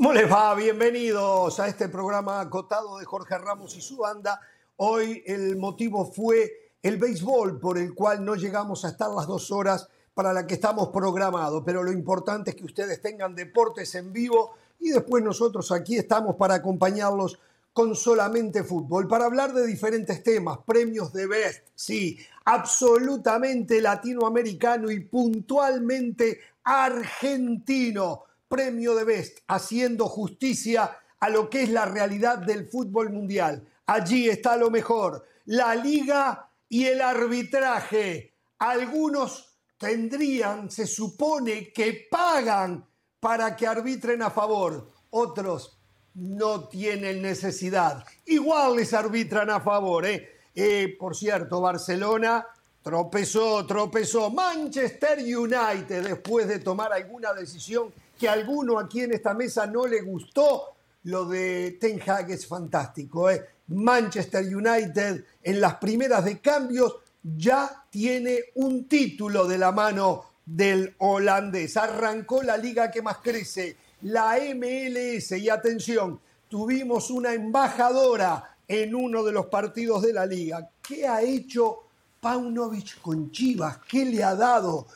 ¿Cómo les va? Bienvenidos a este programa acotado de Jorge Ramos y su banda. Hoy el motivo fue el béisbol por el cual no llegamos a estar las dos horas para la que estamos programados, pero lo importante es que ustedes tengan deportes en vivo y después nosotros aquí estamos para acompañarlos con solamente fútbol, para hablar de diferentes temas, premios de Best, sí, absolutamente latinoamericano y puntualmente argentino premio de Best, haciendo justicia a lo que es la realidad del fútbol mundial. Allí está lo mejor, la liga y el arbitraje. Algunos tendrían, se supone que pagan para que arbitren a favor, otros no tienen necesidad. Igual les arbitran a favor. ¿eh? Eh, por cierto, Barcelona tropezó, tropezó. Manchester United, después de tomar alguna decisión que a alguno aquí en esta mesa no le gustó, lo de Ten Hag es fantástico. ¿eh? Manchester United en las primeras de cambios ya tiene un título de la mano del holandés. Arrancó la liga que más crece, la MLS. Y atención, tuvimos una embajadora en uno de los partidos de la liga. ¿Qué ha hecho Paunovic con Chivas? ¿Qué le ha dado?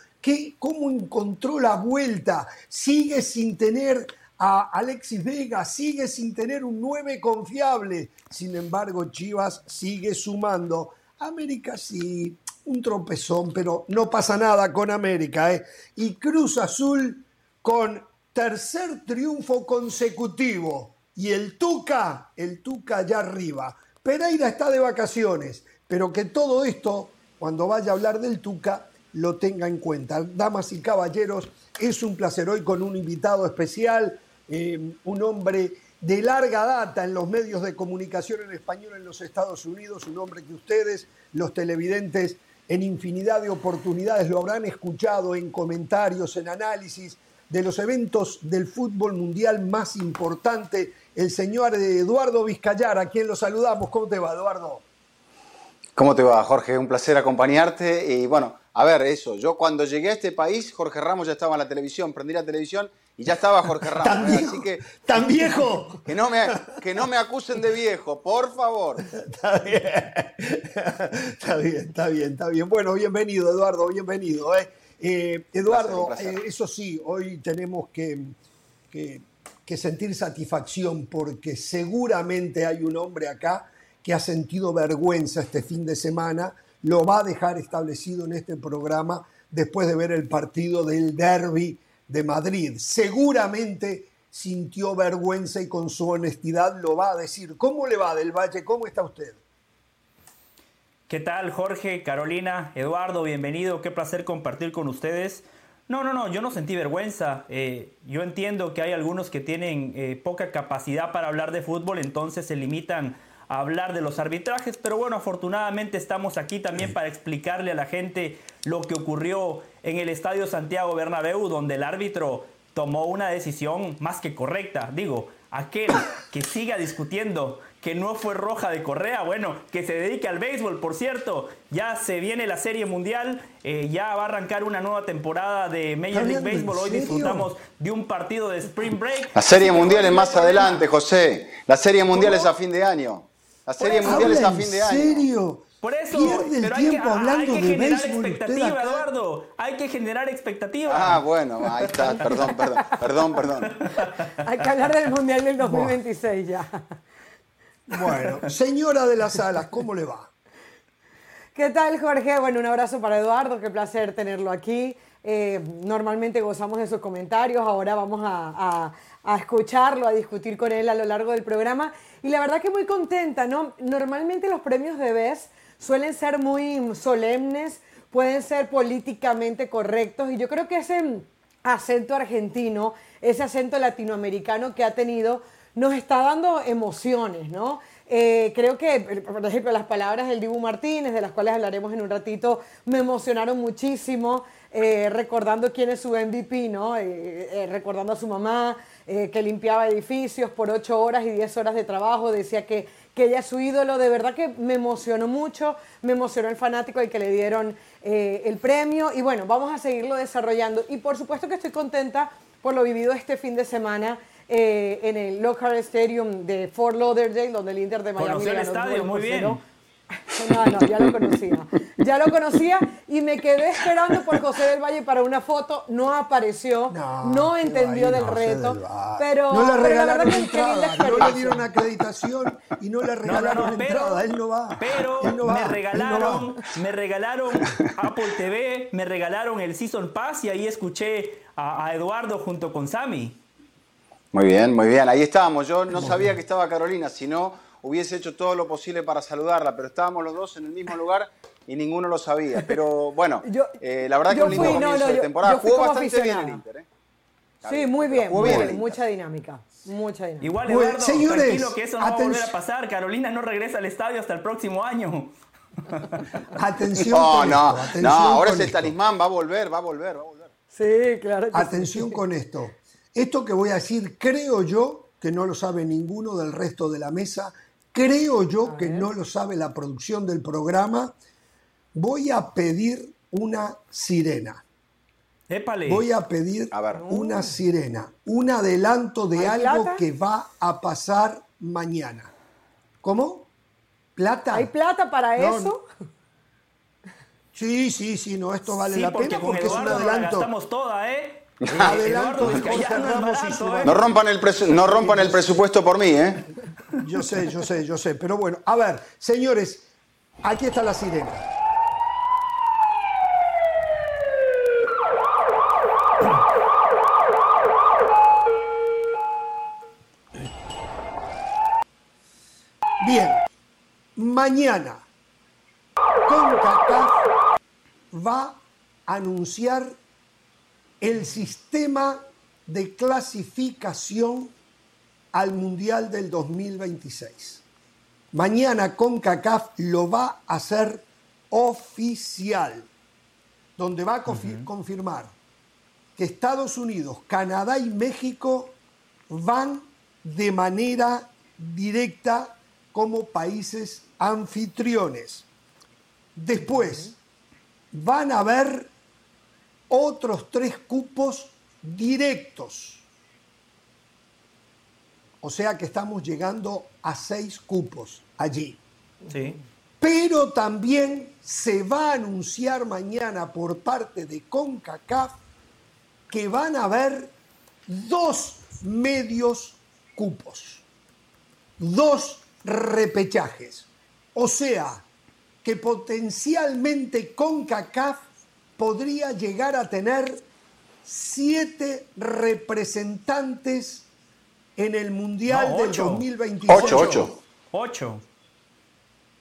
¿Cómo encontró la vuelta? Sigue sin tener a Alexis Vega, sigue sin tener un 9 confiable. Sin embargo, Chivas sigue sumando. América sí, un tropezón, pero no pasa nada con América. ¿eh? Y Cruz Azul con tercer triunfo consecutivo. Y el Tuca, el Tuca allá arriba. Pereira está de vacaciones, pero que todo esto, cuando vaya a hablar del Tuca, lo tenga en cuenta. Damas y caballeros, es un placer hoy con un invitado especial, eh, un hombre de larga data en los medios de comunicación en español en los Estados Unidos, un hombre que ustedes, los televidentes, en infinidad de oportunidades lo habrán escuchado en comentarios, en análisis de los eventos del fútbol mundial más importante, el señor Eduardo Vizcayar, a quien lo saludamos. ¿Cómo te va, Eduardo? ¿Cómo te va, Jorge? Un placer acompañarte. Y bueno, a ver, eso. Yo cuando llegué a este país, Jorge Ramos ya estaba en la televisión. Prendí la televisión y ya estaba Jorge Ramos. ¿Tan viejo? Así que, ¿Tan viejo? Que no, me, que no me acusen de viejo, por favor. Está bien. Está bien, está bien, está bien. Bueno, bienvenido, Eduardo, bienvenido. ¿eh? Eh, Eduardo, eh, eso sí, hoy tenemos que, que sentir satisfacción porque seguramente hay un hombre acá que ha sentido vergüenza este fin de semana, lo va a dejar establecido en este programa después de ver el partido del derby de Madrid. Seguramente sintió vergüenza y con su honestidad lo va a decir. ¿Cómo le va del Valle? ¿Cómo está usted? ¿Qué tal Jorge, Carolina, Eduardo? Bienvenido, qué placer compartir con ustedes. No, no, no, yo no sentí vergüenza. Eh, yo entiendo que hay algunos que tienen eh, poca capacidad para hablar de fútbol, entonces se limitan hablar de los arbitrajes, pero bueno, afortunadamente estamos aquí también para explicarle a la gente lo que ocurrió en el Estadio Santiago Bernabéu, donde el árbitro tomó una decisión más que correcta. Digo, aquel que siga discutiendo que no fue roja de Correa, bueno, que se dedique al béisbol, por cierto, ya se viene la Serie Mundial, eh, ya va a arrancar una nueva temporada de Major League Baseball, hoy disfrutamos de un partido de Spring Break. La Serie Mundial es más adelante, José, la Serie Mundial es a fin de año. La Serie Mundial es a fin de año. ¿En serio? Por eso, Pierde el pero tiempo hay que, hablando hay que de generar béisbol, expectativa, usted acá. Eduardo. Hay que generar expectativa. Ah, bueno, ahí está, perdón, perdón, perdón, perdón. Hay que hablar del Mundial del 2026 ya. Bueno, señora de las alas, ¿cómo le va? ¿Qué tal, Jorge? Bueno, un abrazo para Eduardo, qué placer tenerlo aquí. Eh, normalmente gozamos de sus comentarios, ahora vamos a, a- a escucharlo, a discutir con él a lo largo del programa. Y la verdad que muy contenta, ¿no? Normalmente los premios de BES suelen ser muy solemnes, pueden ser políticamente correctos, y yo creo que ese acento argentino, ese acento latinoamericano que ha tenido, nos está dando emociones, ¿no? Eh, creo que, por ejemplo, las palabras del Dibu Martínez, de las cuales hablaremos en un ratito, me emocionaron muchísimo, eh, recordando quién es su MVP, ¿no? Eh, recordando a su mamá, eh, que limpiaba edificios por ocho horas y diez horas de trabajo, decía que, que ella es su ídolo, de verdad que me emocionó mucho, me emocionó el fanático al que le dieron eh, el premio, y bueno, vamos a seguirlo desarrollando, y por supuesto que estoy contenta por lo vivido este fin de semana eh, en el Lockhart Stadium de Fort Lauderdale, donde el Inter de Miami Conoció el ganó estadio, nueve muy por bien. No, no, ya lo conocía. Ya lo conocía y me quedé esperando por José del Valle para una foto. No apareció, no, entendió del reto. del. Pero, no le pero la regalaron verdad que qué linda entrada, no le dieron acreditación y no le No, no, regalaron no, pero, entrada. Él no va. pero él no va, me regalaron, va. me regalaron Apple TV, me regalaron el Season Pass y ahí escuché a, a Eduardo junto con Sammy. Muy bien, muy bien. Ahí estábamos. Yo no sabía que estaba Carolina, si no hubiese hecho todo lo posible para saludarla, pero estábamos los dos en el mismo lugar y ninguno lo sabía. Pero bueno, Yo- eh, la verdad que un lindo fui, comienzo no, de yo- temporada. yo Jugó bastante bien el. Inter, ¿eh? Sí, muy bien, muy bien mucha dinámica, mucha dinámica. Igual, Eduardo, señores, tranquilo que eso no va a volver a pasar. Carolina no regresa al estadio hasta el próximo año. Atención No, con no, esto, atención no, ahora con es el esto. talismán, va a volver, va a volver, va a volver. Sí, claro. que sí. Atención con esto. Esto que voy a decir, creo yo que no lo sabe ninguno del resto de la mesa. Creo yo que no lo sabe la producción del programa. Voy a pedir una sirena. Épale. Voy a pedir A ver. una sirena. Un adelanto de ¿Hay algo plata? que va a pasar mañana. ¿Cómo? ¿Plata? ¿Hay plata para No, eso? Sí, sí, sí, no, esto vale sí, la porque pena con porque es un adelanto. gastamos toda, ¿eh? Adelanto Eduardo es barato, ¿eh? No rompan el, no rompan el presupuesto por mí, ¿eh? Yo sé, yo sé, yo sé. Pero bueno, a ver, señores, aquí está la sirena. Bien, mañana CONCACAF va a anunciar el sistema de clasificación al Mundial del 2026. Mañana CONCACAF lo va a hacer oficial, donde va a confi- confirmar que Estados Unidos, Canadá y México van de manera directa como países anfitriones. Después van a haber otros tres cupos directos. O sea que estamos llegando a seis cupos allí. Sí. Pero también se va a anunciar mañana por parte de CONCACAF que van a haber dos medios cupos, dos repechajes. O sea, que potencialmente CONCACAF podría llegar a tener siete representantes en el Mundial No, del ocho. 2026. Ocho, ocho. Ocho.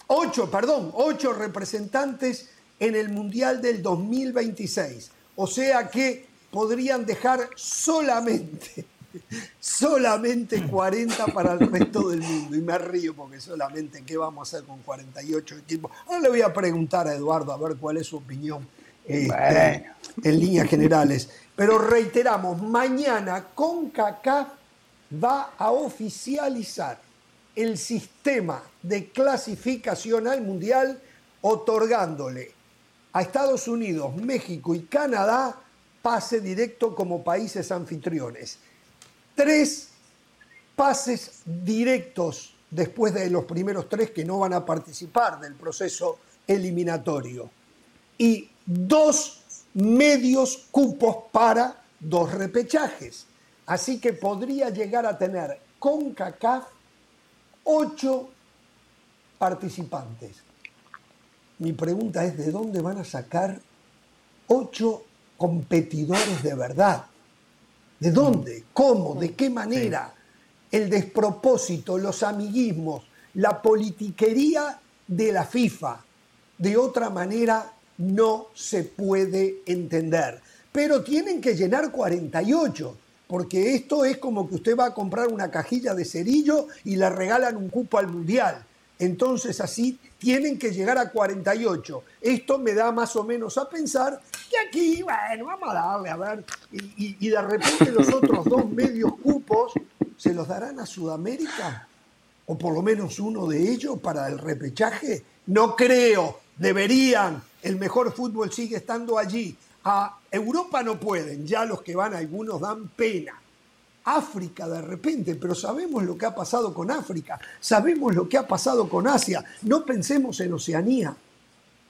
Ocho, perdón, ocho representantes en el Mundial del 2026. O sea que podrían dejar solamente, solamente 40 para el resto del mundo. Y me río porque solamente, ¿qué vamos a hacer con 48 equipos? Ahora le voy a preguntar a Eduardo a ver cuál es su opinión este, Bueno. en líneas generales. Pero reiteramos, mañana CONCACAF va a oficializar el sistema de clasificación al Mundial otorgándole a Estados Unidos, México y Canadá pase directo como países anfitriones. Tres pases directos después de los primeros tres que no van a participar del proceso eliminatorio. Y dos medios cupos para dos repechajes. Así que podría llegar a tener con CACAF ocho participantes. Mi pregunta es, ¿de dónde van a sacar ocho competidores de verdad? ¿De dónde? ¿Cómo? ¿De qué manera? El despropósito, los amiguismos, la politiquería de la FIFA. De otra manera no se puede entender. Pero tienen que llenar 48, porque esto es como que usted va a comprar una cajilla de cerillo y le regalan un cupo al mundial. Entonces así tienen que llegar a 48. Esto me da más o menos a pensar que aquí, bueno, vamos a darle a ver. Y, y- y de repente los otros dos medios cupos se los darán a Sudamérica. O por lo menos uno de ellos para el repechaje. No creo. Deberían. El mejor fútbol sigue estando allí. A Europa no pueden. Ya los que van, algunos dan pena. África de repente, pero sabemos lo que ha pasado con África, sabemos lo que ha pasado con Asia, no pensemos en Oceanía.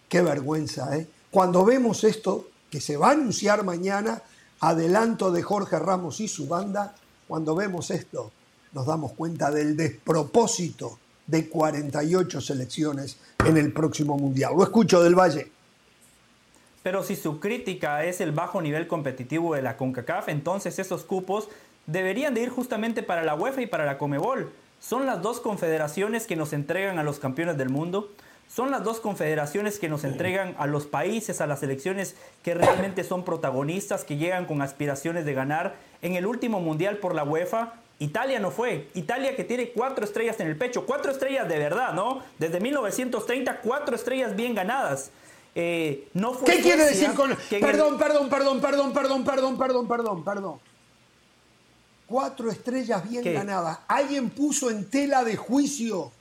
Qué vergüenza, ¿eh? Cuando vemos esto que se va a anunciar mañana, adelanto de Jorge Ramos y su banda, cuando vemos esto nos damos cuenta del despropósito de 48 selecciones en el próximo Mundial. Lo escucho del Valle. Pero si su crítica es el bajo nivel competitivo de la CONCACAF, entonces esos cupos deberían de ir justamente para la UEFA y para la Comebol. Son las dos confederaciones que nos entregan a los campeones del mundo. Son las dos confederaciones que nos entregan a los países, a las selecciones que realmente son protagonistas, que llegan con aspiraciones de ganar. En el último mundial por la UEFA, Italia no fue. Italia que tiene cuatro estrellas en el pecho. Cuatro estrellas de verdad, ¿no? Desde 1930, cuatro estrellas bien ganadas. Eh, no fue ¿Qué quiere decir con.? Perdón, perdón, perdón, perdón, perdón, perdón, perdón, perdón, perdón. Cuatro estrellas bien ganadas. ¿Alguien puso en tela de juicio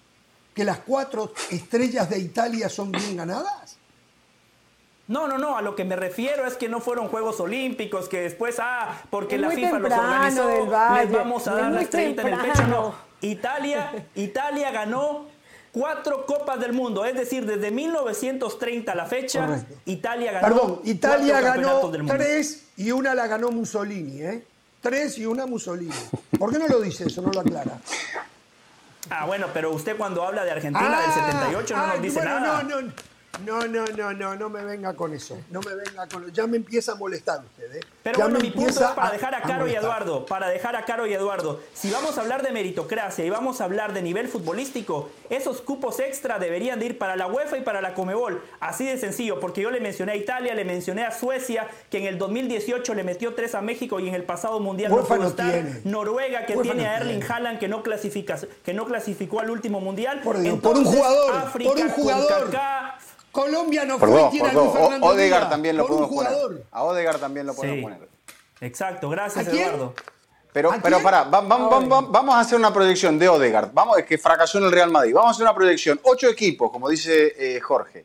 que las cuatro estrellas de Italia son bien ganadas? No, no, no, a lo que me refiero es que no fueron Juegos Olímpicos, que después, ah, porque la FIFA los organizó, les vamos a dar la estrellita en el pecho. No, Italia, Italia ganó cuatro Copas del Mundo, es decir, desde 1930 a la fecha, Italia ganó. Perdón, Italia ganó tres y una la ganó Mussolini, ¿eh? Tres y una Mussolini. ¿Por qué no lo dice eso? No lo aclara. Ah, bueno, pero usted cuando habla de Argentina del 78 no nos dice nada. No, no, no, no, no, no, no me venga con eso. No me venga con Ya me empieza a molestar usted, ¿eh? Pero bueno, mi punto es para dejar a, Caro y Eduardo, para dejar a Caro y Eduardo. Si vamos a hablar de meritocracia y vamos a hablar de nivel futbolístico, esos cupos extra deberían de ir para la UEFA y para la Comebol. Así de sencillo, porque yo le mencioné a Italia, le mencioné a Suecia, que en el 2018 le metió tres a México y en el pasado mundial no estar. Tiene. Noruega, que tiene a Erling Haaland, que no, clasifica, que no clasificó al último mundial. Por, por un jugador, por un jugador. Colombia no fue tiene a Odegar también lo podemos poner. A Odegar también lo podemos poner. Exacto, gracias Eduardo. Pero, pero pará, vamos a hacer una proyección de Odegaard. Vamos, es que fracasó en el Real Madrid. Vamos a hacer una proyección. Ocho equipos, como dice eh, Jorge.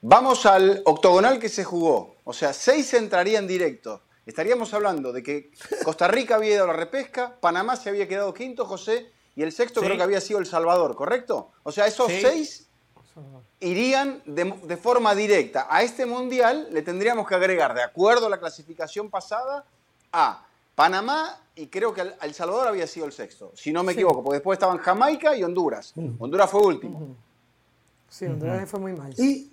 Vamos al octogonal que se jugó. O sea, seis entrarían directo. Estaríamos hablando de que Costa Rica había ido a la repesca, Panamá se había quedado quinto, José, y el sexto creo que había sido El Salvador, ¿correcto? O sea, esos seis irían de, forma directa. A este mundial le tendríamos que agregar, de acuerdo a la clasificación pasada, a Panamá y creo que El Salvador había sido el sexto, si no me equivoco, porque después estaban Jamaica y Honduras. Honduras fue último. Sí, Honduras fue muy mal. ¿Y,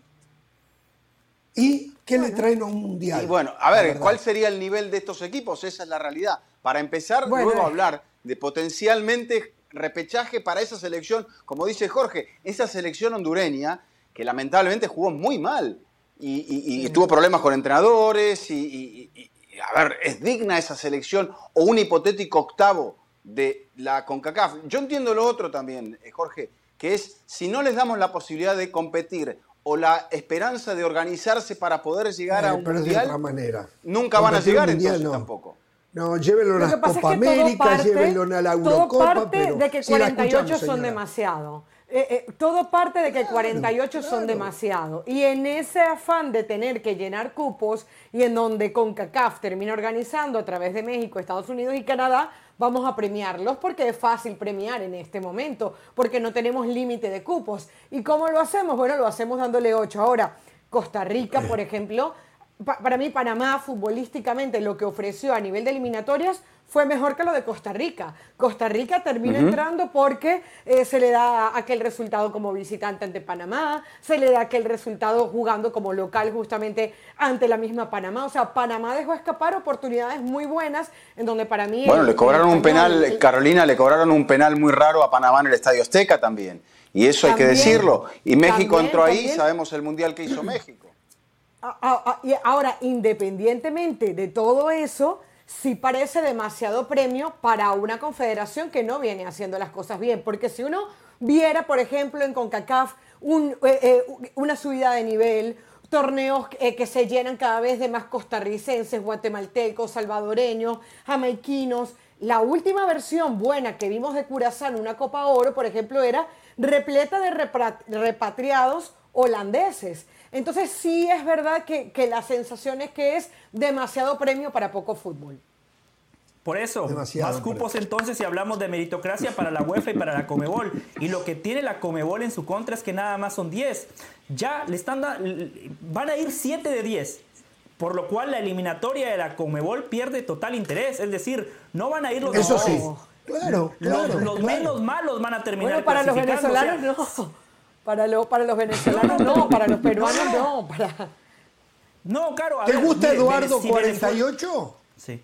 y qué le traen a un mundial? Y bueno, a ver, ¿cuál sería el nivel de estos equipos? Esa es la realidad. Para empezar, luego a hablar de potencialmente repechaje para esa selección, como dice Jorge, esa selección hondureña que lamentablemente jugó muy mal y, tuvo problemas con entrenadores y, a ver, ¿es digna esa selección o un hipotético octavo de la CONCACAF? Yo entiendo lo otro también, eh, Jorge, que es si no les damos la posibilidad de competir o la esperanza de organizarse para poder llegar a un mundial, manera. nunca van a llegar entonces tampoco. No, llévenlo a la Copa América, llévenlo a la Eurocopa. Todo parte de que 48 son demasiado. Eh, eh, todo parte de que 48 son demasiado. Y en ese afán de tener que llenar cupos y en donde CONCACAF termina organizando a través de México, Estados Unidos y Canadá, vamos a premiarlos porque es fácil premiar en este momento, porque no tenemos límite de cupos. ¿Y cómo lo hacemos? Bueno, lo hacemos dándole 8. Ahora, Costa Rica, por ejemplo, para mí Panamá futbolísticamente lo que ofreció a nivel de eliminatorias fue mejor que lo de Costa Rica. Costa Rica termina entrando porque eh, se le da aquel resultado como visitante ante Panamá, se le da aquel resultado jugando como local justamente ante la misma Panamá. O sea, Panamá dejó escapar oportunidades muy buenas en donde para mí... Bueno, le cobraron un penal, Carolina, le cobraron un penal muy raro a Panamá en el Estadio Azteca también. Y eso hay que decirlo. Y México entró ahí, sabemos el mundial que hizo México. Y ahora, independientemente de todo eso, sí parece demasiado premio para una confederación que no viene haciendo las cosas bien. Porque si uno viera, por ejemplo, en CONCACAF eh, eh, una subida de nivel, torneos eh, que se llenan cada vez de más costarricenses, guatemaltecos, salvadoreños, jamaiquinos. La última versión buena que vimos de Curazao en una Copa Oro, por ejemplo, era repleta de repatriados holandeses. Entonces sí es verdad que, la sensación es que es demasiado premio para poco fútbol. Por eso, más cupos entonces si hablamos de meritocracia para la UEFA y para la Comebol. Y lo que tiene la Comebol en su contra es que nada más son 10. Ya le están van a ir 7 de 10. Por lo cual la eliminatoria de la Comebol pierde total interés. Es decir, no van a ir los Eso sí. Claro, los, menos malos van a terminar. Bueno, para los venezolanos no. Para, para los venezolanos no, para los peruanos no. Para... No, claro. ¿Te gusta Eduardo 48? Sí.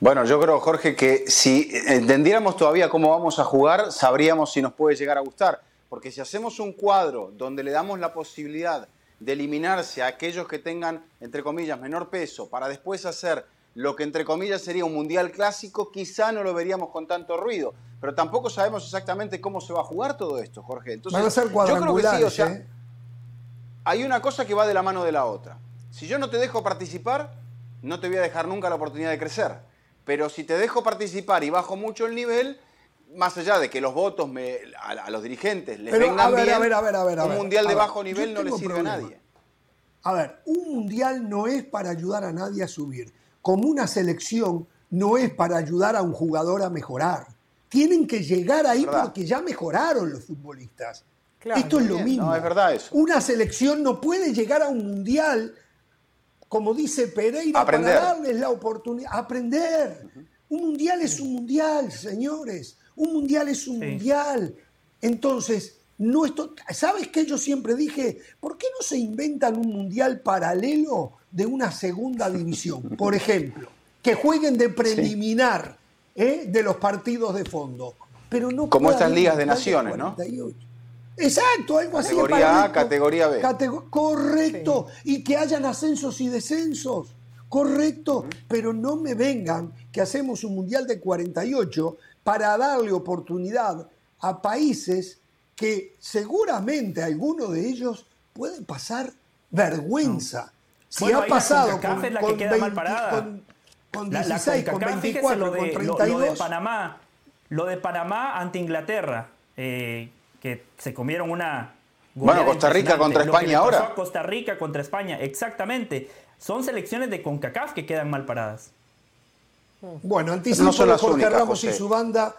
Bueno, yo creo, Jorge, que si entendiéramos todavía cómo vamos a jugar, sabríamos si nos puede llegar a gustar. Porque si hacemos un cuadro donde le damos la posibilidad de eliminarse a aquellos que tengan, entre comillas, menor peso, para después hacer lo que, entre comillas, sería un mundial clásico, quizá no lo veríamos con tanto ruido. Pero tampoco sabemos exactamente cómo se va a jugar todo esto, Jorge. Entonces, Van a ser yo creo que sí, o sea, ¿eh? hay una cosa que va de la mano de la otra. Si yo no te dejo participar, no te voy a dejar nunca la oportunidad de crecer. Pero si te dejo participar y bajo mucho el nivel, más allá de que los votos a, los dirigentes les vengan bien, un mundial de bajo nivel no le sirve a nadie. A ver, un mundial no es para ayudar a nadie a subir. Como una selección no es para ayudar a un jugador a mejorar. Tienen que llegar ahí porque ya mejoraron los futbolistas. Esto es lo mismo. es verdad eso. Una selección no puede llegar a un mundial como dice Pereira, para darles la oportunidad, aprender. Un mundial es un mundial, señores. Un mundial es un mundial. Entonces, no esto, ¿sabes qué? Yo siempre dije, ¿por qué no se inventan un mundial paralelo de una segunda división? Por ejemplo, que jueguen de preliminar ¿eh? de los partidos de fondo. Pero no Como estas ligas de naciones, ¿no? Exacto, algo así. Categoría A, categoría B. correcto. Y que hayan ascensos y descensos. Correcto. Pero no me vengan que hacemos un Mundial de 48 para darle oportunidad a países que seguramente algunos de ellos pueden pasar vergüenza. Si ha pasado con, con, con, 16, con 24, con 32. Lo, de Panamá, lo de Panamá ante Inglaterra. Eh, que se comieron una... Bueno, Costa Rica contra España ahora. Costa Rica contra España, exactamente. Son selecciones de CONCACAF que quedan mal paradas. Bueno, anticipo no de Jorge Ramos y su banda.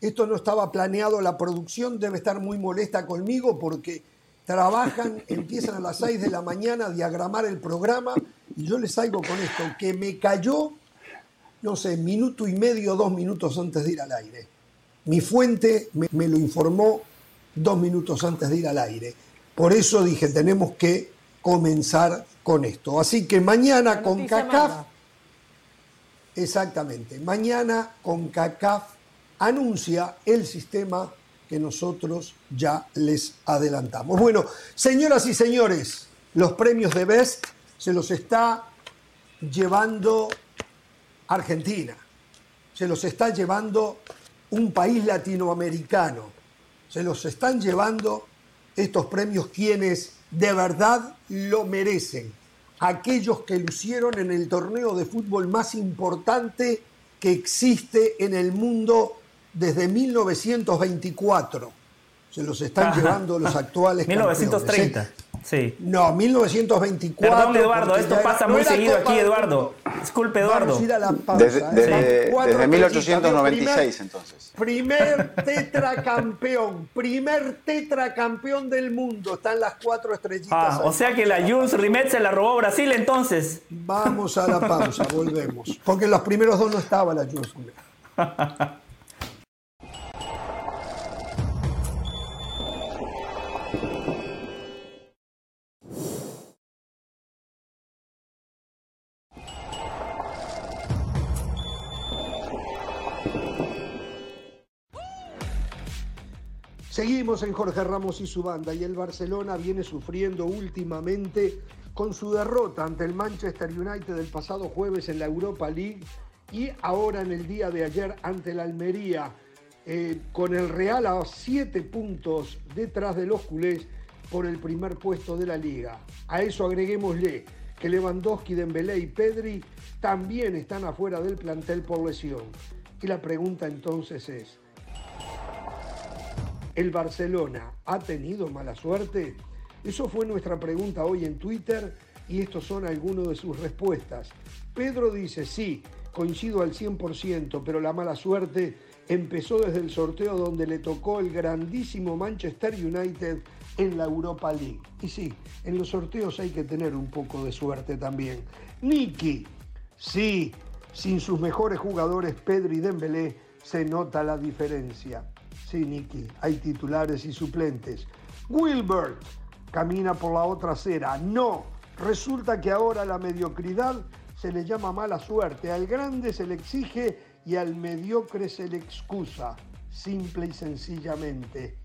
Esto no estaba planeado, la producción debe estar muy molesta conmigo porque trabajan, empiezan a las 6 de la mañana a diagramar el programa y yo les salgo con esto, que me cayó, no sé, minuto y medio, dos minutos antes de ir al aire. Mi fuente me lo informó dos minutos antes de ir al aire. Por eso dije, tenemos que comenzar con esto. Así que mañana con CACAF, exactamente, mañana con CACAF anuncia el sistema que nosotros ya les adelantamos. Bueno, señoras y señores, los premios de Best se los está llevando Argentina, se los está llevando un país latinoamericano se los están llevando estos premios quienes de verdad lo merecen. Aquellos que lucieron en el torneo de fútbol más importante que existe en el mundo desde 1924. Se los están llevando los actuales 1930. Sí. No, 1924. Perdón, Eduardo, esto pasa muy seguido aquí, Eduardo. Disculpe, Eduardo. desde, 1896, entonces. Primer tetracampeón, primer tetracampeón del mundo. Están las cuatro estrellitas. Ah, o sea que la Jules Rimet se la robó Brasil entonces. Vamos a la pausa, volvemos. Porque en los primeros dos no estaba la Jules Rimet. Seguimos en Jorge Ramos y su banda y el Barcelona viene sufriendo últimamente con su derrota ante el Manchester United del pasado jueves en la Europa League y ahora en el día de ayer ante el Almería eh, con el Real a siete puntos detrás de los culés por el primer puesto de la liga. A eso agreguémosle que Lewandowski, Dembélé y Pedri también están afuera del plantel por lesión. Y la pregunta entonces es, ¿El Barcelona ha tenido mala suerte? Eso fue nuestra pregunta hoy en Twitter y estos son algunos de sus respuestas. Pedro dice sí, coincido al 100%, pero la mala suerte empezó desde el sorteo donde le tocó el grandísimo Manchester United en la Europa League. Y sí, en los sorteos hay que tener un poco de suerte también. Nicky, sí, sin sus mejores jugadores Pedro y Dembélé se nota la diferencia. Sí, Nicky, hay titulares y suplentes. Wilbert camina por la otra acera. No, resulta que ahora la mediocridad se le llama mala suerte. Al grande se le exige y al mediocre se le excusa. Simple y sencillamente.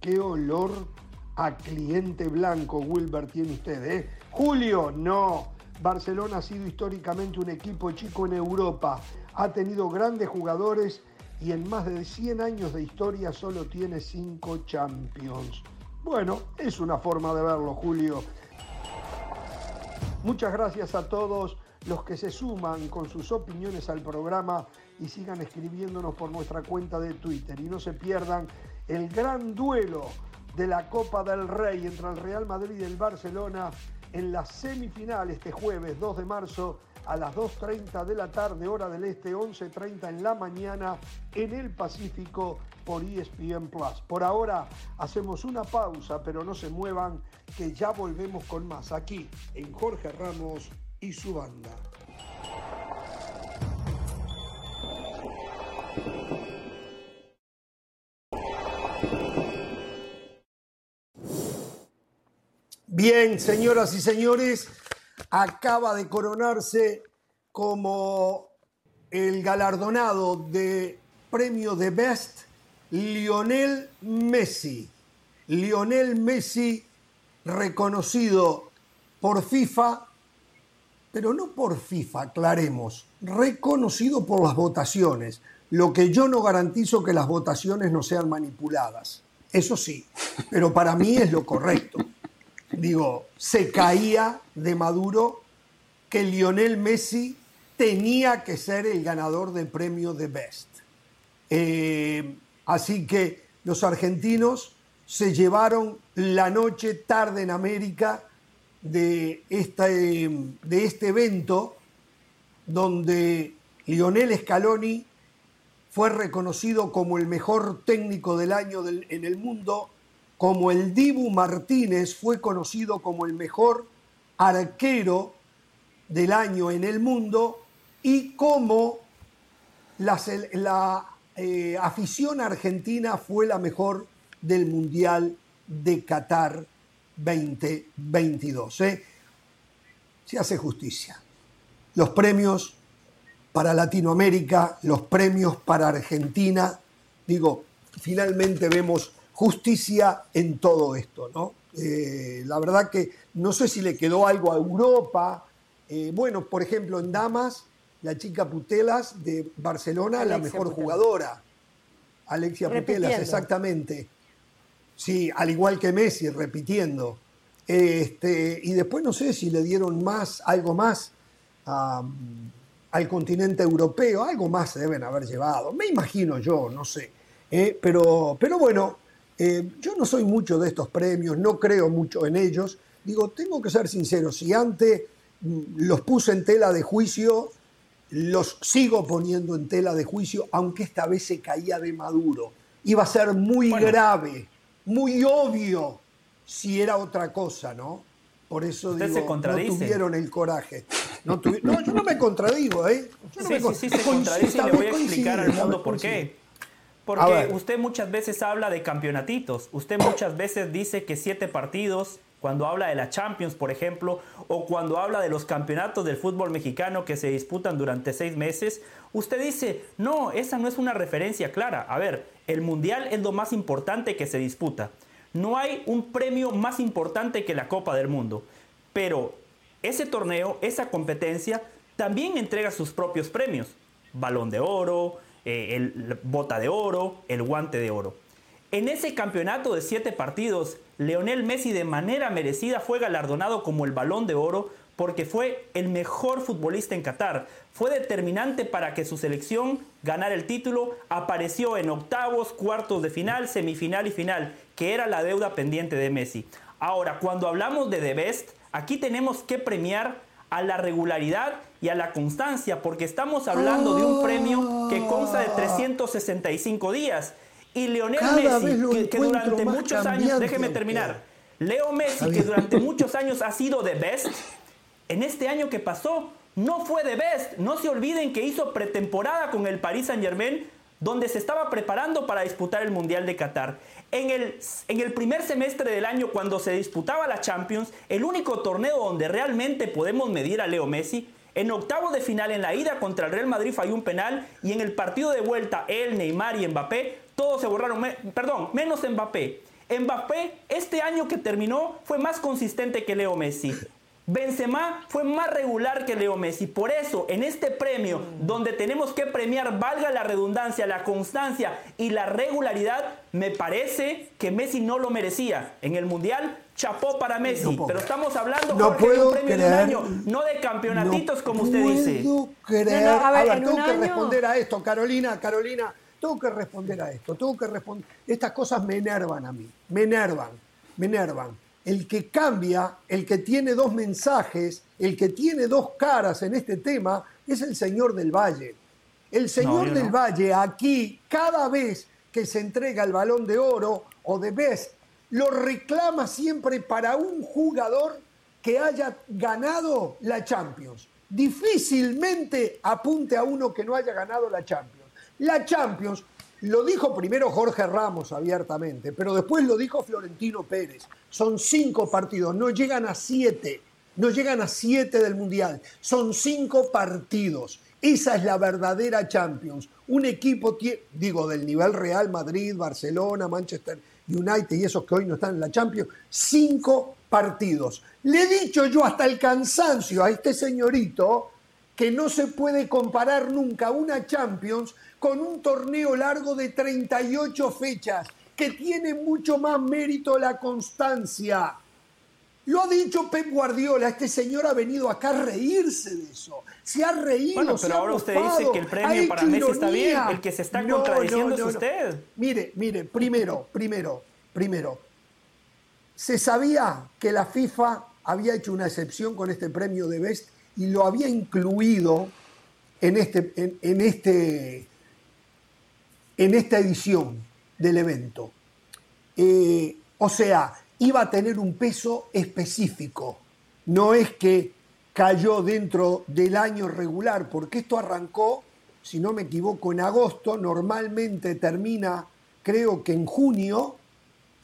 Qué olor a cliente blanco, Wilbert, tiene usted, ¿eh? Julio, no. Barcelona ha sido históricamente un equipo chico en Europa. Ha tenido grandes jugadores y en más de 100 años de historia solo tiene 5 Champions. Bueno, es una forma de verlo, Julio. Muchas gracias a todos los que se suman con sus opiniones al programa y sigan escribiéndonos por nuestra cuenta de Twitter. Y no se pierdan el gran duelo de la Copa del Rey entre el Real Madrid y el Barcelona en la semifinal este jueves 2 de marzo a las 2.30 de la tarde, hora del este, 11.30 en la mañana en el Pacífico por ESPN Plus. Por ahora hacemos una pausa, pero no se muevan, que ya volvemos con más aquí en Jorge Ramos y su banda. Bien, señoras y señores, acaba de coronarse como el galardonado de premio de Best Lionel Messi. Lionel Messi reconocido por FIFA, pero no por FIFA, aclaremos, reconocido por las votaciones, lo que yo no garantizo que las votaciones no sean manipuladas. Eso sí, pero para mí es lo correcto digo, se caía de Maduro que Lionel Messi tenía que ser el ganador del premio de Best. Eh, así que los argentinos se llevaron la noche tarde en América de, de este evento donde Lionel Scaloni fue reconocido como el mejor técnico del año en el mundo como el Dibu Martínez fue conocido como el mejor arquero del año en el mundo y como la, eh, afición argentina fue la mejor del Mundial de Qatar 2022. ¿eh? Se hace justicia. Los premios para Latinoamérica, los premios para Argentina, digo, finalmente vemos justicia en todo esto, ¿no? Eh, la verdad que no sé si le quedó algo a Europa. Eh, bueno, por ejemplo, en Damas, la chica Putelas de Barcelona, la mejor jugadora. Alexia Putelas, exactamente. Sí, al igual que Messi, repitiendo. Este, y después no sé si le dieron más, algo más al continente europeo, algo más se deben haber llevado. Me imagino yo, no sé. Eh, pero, pero bueno, eh, yo no soy mucho de estos premios, no creo mucho en ellos. Digo, tengo que ser sincero, si antes mm, los puse en tela de juicio, los sigo poniendo en tela de juicio, aunque esta vez se caía de Maduro. Iba a ser muy grave, muy obvio si era otra cosa, ¿no? Por eso digo, no tuvieron el coraje. No, yo no me contradigo, ¿eh? sí, sí, sí, se contradice y le voy a explicar al mundo por qué. Porque usted muchas veces habla de campeonatitos, usted muchas veces dice que siete partidos, cuando habla de la Champions, por ejemplo, o cuando habla de los campeonatos del fútbol mexicano que se disputan durante seis meses, usted dice, no, esa no es una referencia clara. A ver, el Mundial es lo más importante que se disputa. No hay un premio más importante que la Copa del Mundo. Pero ese torneo, esa competencia, también entrega sus propios premios. Balón de oro, eh, el bota de oro, el guante de oro. En ese campeonato de siete partidos, Leonel Messi de manera merecida fue galardonado como el balón de oro porque fue el mejor futbolista en Qatar. Fue determinante para que su selección ganara el título. Apareció en octavos, cuartos de final, semifinal y final, que era la deuda pendiente de Messi. Ahora, cuando hablamos de The Best, aquí tenemos que premiar a la regularidad y a la constancia, porque estamos hablando de un premio que consta de 365 días. Y Leonel Messi, que, durante muchos años, déjeme terminar, Leo Messi, que durante muchos años ha sido de best, en este año que pasó no fue de best. No se olviden que hizo pretemporada con el Paris Saint Germain, donde se estaba preparando para disputar el Mundial de Qatar. En el, en el primer semestre del año, cuando se disputaba la Champions, el único torneo donde realmente podemos medir a Leo Messi, en octavo de final en la ida contra el Real Madrid falló un penal y en el partido de vuelta él, Neymar y Mbappé, todos se borraron, perdón, menos Mbappé. Mbappé este año que terminó fue más consistente que Leo Messi. Benzema fue más regular que Leo Messi. Por eso, en este premio, donde tenemos que premiar, valga la redundancia, la constancia y la regularidad, me parece que Messi no lo merecía. En el Mundial, chapó para Messi. pero estamos hablando de un premio de un año, no de campeonatitos, como usted dice. Creer. a ver, tengo que responder a esto, Carolina, Carolina. Tengo que responder a esto. Tengo que responder. Estas cosas me enervan a mí. Me enervan. Me enervan el que cambia, el que tiene dos mensajes, el que tiene dos caras en este tema, es el señor del Valle. El señor del Valle aquí, cada vez que se entrega el balón de oro o de best, lo reclama siempre para un jugador que haya ganado la Champions. Difícilmente apunte a uno que no haya ganado la Champions. La Champions lo dijo primero Jorge Ramos abiertamente, pero después lo dijo Florentino Pérez. Son cinco partidos, no llegan a siete, no llegan a siete del Mundial, son cinco partidos. Esa es la verdadera Champions. Un equipo, digo, del nivel Real Madrid, Barcelona, Manchester United y esos que hoy no están en la Champions, cinco partidos. Le he dicho yo hasta el cansancio a este señorito que no se puede comparar nunca una Champions con un torneo largo de 38 fechas, que tiene mucho más mérito la constancia. Lo ha dicho Pep Guardiola, este señor ha venido acá a reírse de eso. Se ha reído. Bueno, pero ahora usted dice que el premio para Messi está bien, el que se está contradiciendo es usted. Mire, mire, primero, primero, primero. Se sabía que la FIFA había hecho una excepción con este premio de Best y lo había incluido en este, en este en esta edición del evento. Eh, o sea, iba a tener un peso específico. No es que cayó dentro del año regular, porque esto arrancó, si no me equivoco, en agosto, normalmente termina, creo que en junio,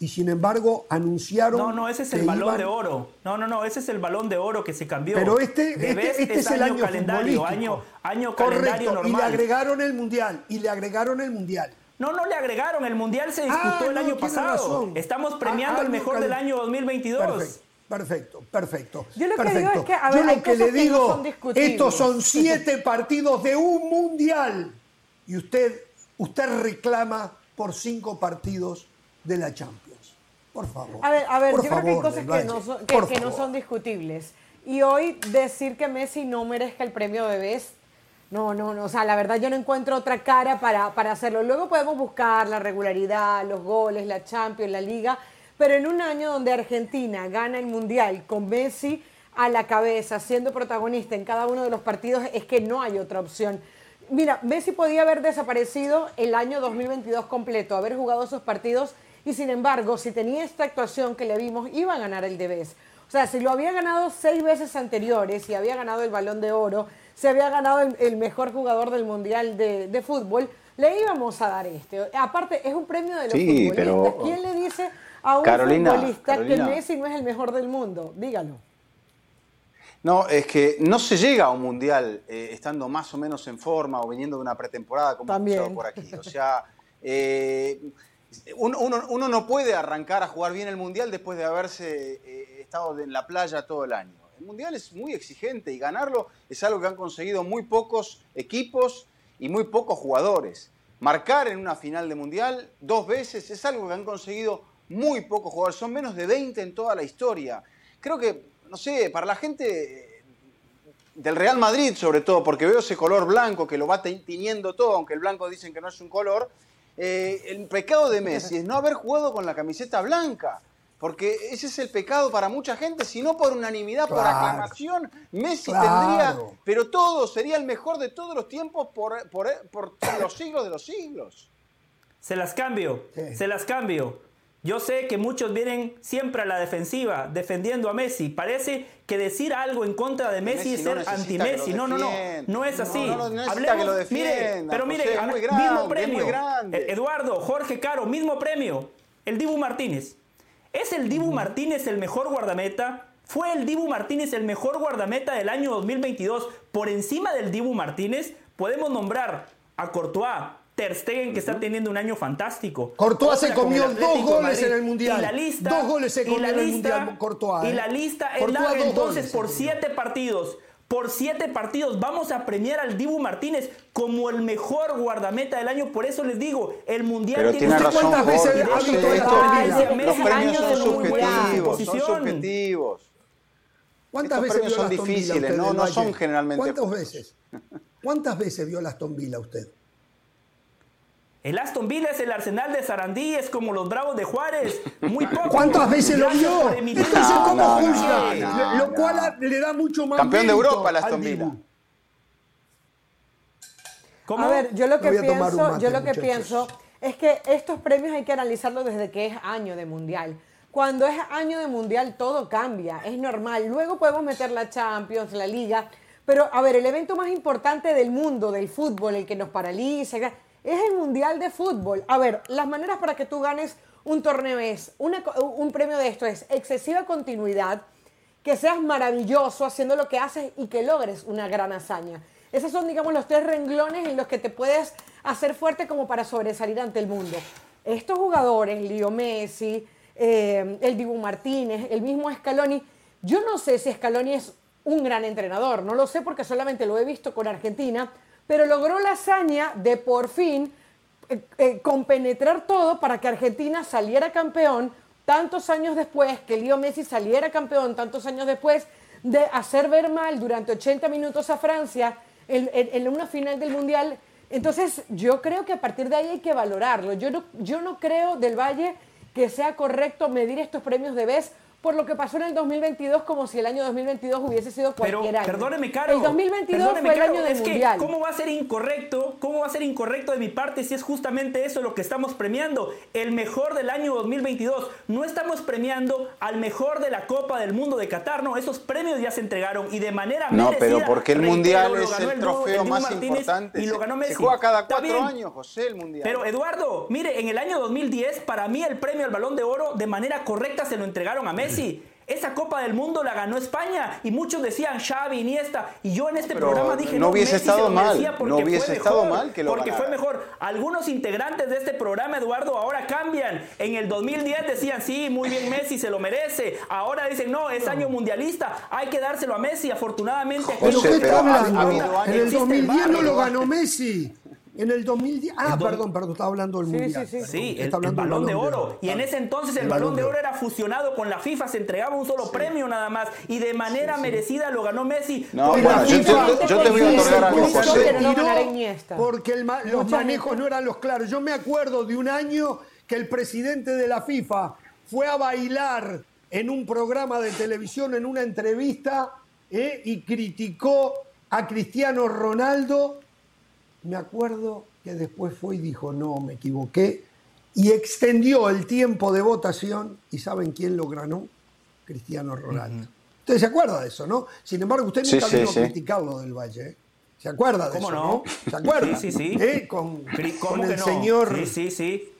y sin embargo anunciaron. No, no, ese es el balón de oro. No, no, no, ese es el balón de oro que se cambió. Pero este, este, este es, el año, calendario, año, año calendario normal. Y le agregaron el mundial, y le agregaron el mundial. No, no le agregaron. El mundial se disputó ah, el año pasado. Estamos premiando el mejor del año 2022. Perfecto, perfecto. Yo lo que digo es que, a ver, Yo lo que le digo, estos son siete partidos de un mundial. Y usted, usted reclama por cinco partidos de la Champions. Por favor. A ver, a ver yo creo que hay cosas que, no son, que, no son, discutibles. Y hoy decir que Messi no merezca el premio de Best, no, no, no. O sea, la verdad yo no encuentro otra cara para, para hacerlo. Luego podemos buscar la regularidad, los goles, la Champions, la Liga. Pero en un año donde Argentina gana el Mundial con Messi a la cabeza, siendo protagonista en cada uno de los partidos, es que no hay otra opción. Mira, Messi podía haber desaparecido el año 2022 completo, haber jugado esos partidos y sin embargo, si tenía esta actuación que le vimos, iba a ganar el Debes. O sea, si lo había ganado seis veces anteriores y había ganado el Balón de Oro, se había ganado el, mejor jugador del Mundial de, Fútbol, le íbamos a dar este. Aparte, es un premio de los sí, futbolistas. ¿Quién le dice a un futbolista que Messi no es el mejor del mundo? Dígalo. No, es que no se llega a un mundial eh, estando más o menos en forma o viniendo de una pretemporada como También. por aquí. O sea, eh, uno, no puede arrancar a jugar bien el Mundial después de haberse eh, estado en la playa todo el año. El Mundial es muy exigente y ganarlo es algo que han conseguido muy pocos equipos y muy pocos jugadores. Marcar en una final de Mundial dos veces es algo que han conseguido muy pocos jugadores. Son menos de 20 en toda la historia. Creo que, no sé, para la gente del Real Madrid sobre todo, porque veo ese color blanco que lo va tiñendo todo, aunque el blanco dicen que no es un color, eh, el pecado de Messi es no haber jugado con la camiseta blanca. Porque ese es el pecado para mucha gente, si no por unanimidad, por aclamación, Messi Claro. tendría, pero todo, sería el mejor de todos los tiempos por, por, por los siglos de los siglos. Se las cambio, Sí. se las cambio. Yo sé que muchos vienen siempre a la defensiva defendiendo a Messi. Parece que decir algo en contra de Messi, Messi es ser anti-Messi. No, no, no. No es así. no necesita que lo mire, pero mire, José, es habla- muy grande, mismo es premio. muy grande. Eh, Eduardo, Jorge Caro, mismo premio. El Dibu Martínez. ¿Es el Dibu Martínez el mejor guardameta? ¿Fue el Dibu Martínez el mejor guardameta del año 2022? Por encima del Dibu Martínez, podemos nombrar a Courtois, Ter Stegen, que está teniendo un año fantástico. Courtois se comió dos goles en el Mundial. Y la lista, Dos goles se comió la en el Mundial, Courtois, Y ¿eh? la lista es larga, entonces goles por siete partidos. Por siete partidos vamos a premiar al Dibu Martínez como el mejor guardameta del año. Por eso les digo, el Mundial Pero tiene ¿Usted razón, cuántas veces ha visto esto- los premios son subjetivos, son Posición. subjetivos. ¿Cuántas Estos veces premios vio son difíciles, no- no son generalmente ¿Cuántas veces? ¿Cuántas veces vio a Aston Villa usted? El Aston Villa es el Arsenal de Sarandí, es como los Bravos de Juárez. Muy poco. ¿Cuántas veces lo vio? Entonces, la- ¿cómo no, no, juzga? no, lo no. cual a- le da mucho más Campeón de Europa, el Aston Villa. A ver, yo lo que pienso, mate, yo lo que muchachos. pienso es que estos premios hay que analizarlos desde que es año de mundial. Cuando es año de mundial todo cambia, es normal. Luego podemos meter la Champions, la Liga, pero a ver, el evento más importante del mundo del fútbol, el que nos paraliza, es el mundial de fútbol. A ver, las maneras para que tú ganes un torneo es un premio de esto es excesiva continuidad, que seas maravilloso haciendo lo que haces y que logres una gran hazaña. Esos son, digamos, los tres renglones en los que te puedes hacer fuerte como para sobresalir ante el mundo. Estos jugadores, Leo Messi, eh, el Dibu Martínez, el mismo Scaloni, yo no sé si Scaloni es un gran entrenador, no lo sé porque solamente lo he visto con Argentina, pero logró la hazaña de por fin eh, eh, compenetrar todo para que Argentina saliera campeón tantos años después, que Leo Messi saliera campeón tantos años después de hacer ver mal durante 80 minutos a Francia en, en- una final del Mundial. Entonces yo creo que a partir de ahí hay que valorarlo. Yo no, yo no creo del Valle que sea correcto medir estos premios de vez por lo que pasó en el 2022 como si el año 2022 hubiese sido Pero cualquier año. perdóneme, Caro. El 2022 perdóneme, fue el Caro, año del es que, Mundial. ¿Cómo va a ser incorrecto? ¿Cómo va a ser incorrecto de mi parte si es justamente eso lo que estamos premiando? El mejor del año 2022. No estamos premiando al mejor de la Copa del Mundo de Qatar. No, esos premios ya se entregaron y de manera No, merecida. pero porque el Mundial lo es ganó el Dibu- trofeo Dibu más Martínez importante. Y lo Se- ganó se Messi. juega cada cuatro años, José, el Mundial. Pero Eduardo, mire, en el año 2010, para mí el premio al Balón de Oro de manera correcta se lo entregaron a Messi. Esa Copa del Mundo la ganó España y muchos decían Xavi, Iniesta y yo en este Pero programa dije no hubiese Messi se estado lo mal, merecía porque no hubiese fue estado mejor, mal que lo porque fue mejor. Algunos integrantes de este programa, Eduardo, ahora cambian. En el 2010 decían sí, muy bien Messi se lo merece. Ahora dicen no, es año mundialista, hay que dárselo a Messi. Afortunadamente aquí ¿Pero José, qué pero está ha- ha hablando? En el existe el 2010 no lo ganó Messi. En el 2010. Ah, El do- perdón, perdón, estaba hablando del Sí, Mundial. sí, sí. perdón. Sí, el, balón de oro. Y en ese entonces el, El balón Balón de oro Oro. era fusionado con la FIFA, se entregaba un solo premio nada más. Y de manera merecida lo ganó Messi. No, Porque bueno, la yo te- FIFA- yo te voy a otorgar algo, José. no. Porque el ma- los manejos no eran los claros. Yo me acuerdo de un año que el presidente de la FIFA fue a bailar en un programa de televisión, en una entrevista, ¿eh? y criticó a Cristiano Ronaldo. Me acuerdo que después fue y dijo, no, me equivoqué. Y extendió el tiempo de votación. ¿Y saben quién lo ganó? Cristiano Ronaldo. Usted se acuerda de eso, ¿no? Sin embargo, usted Sí, nunca sí, vino a sí. criticarlo del Valle. ¿eh? ¿Se acuerda de ¿Cómo eso? no? No? ¿Se acuerda? Sí, sí, sí. ¿Eh? Con, ¿Cómo el no? señor. Sí, sí, sí.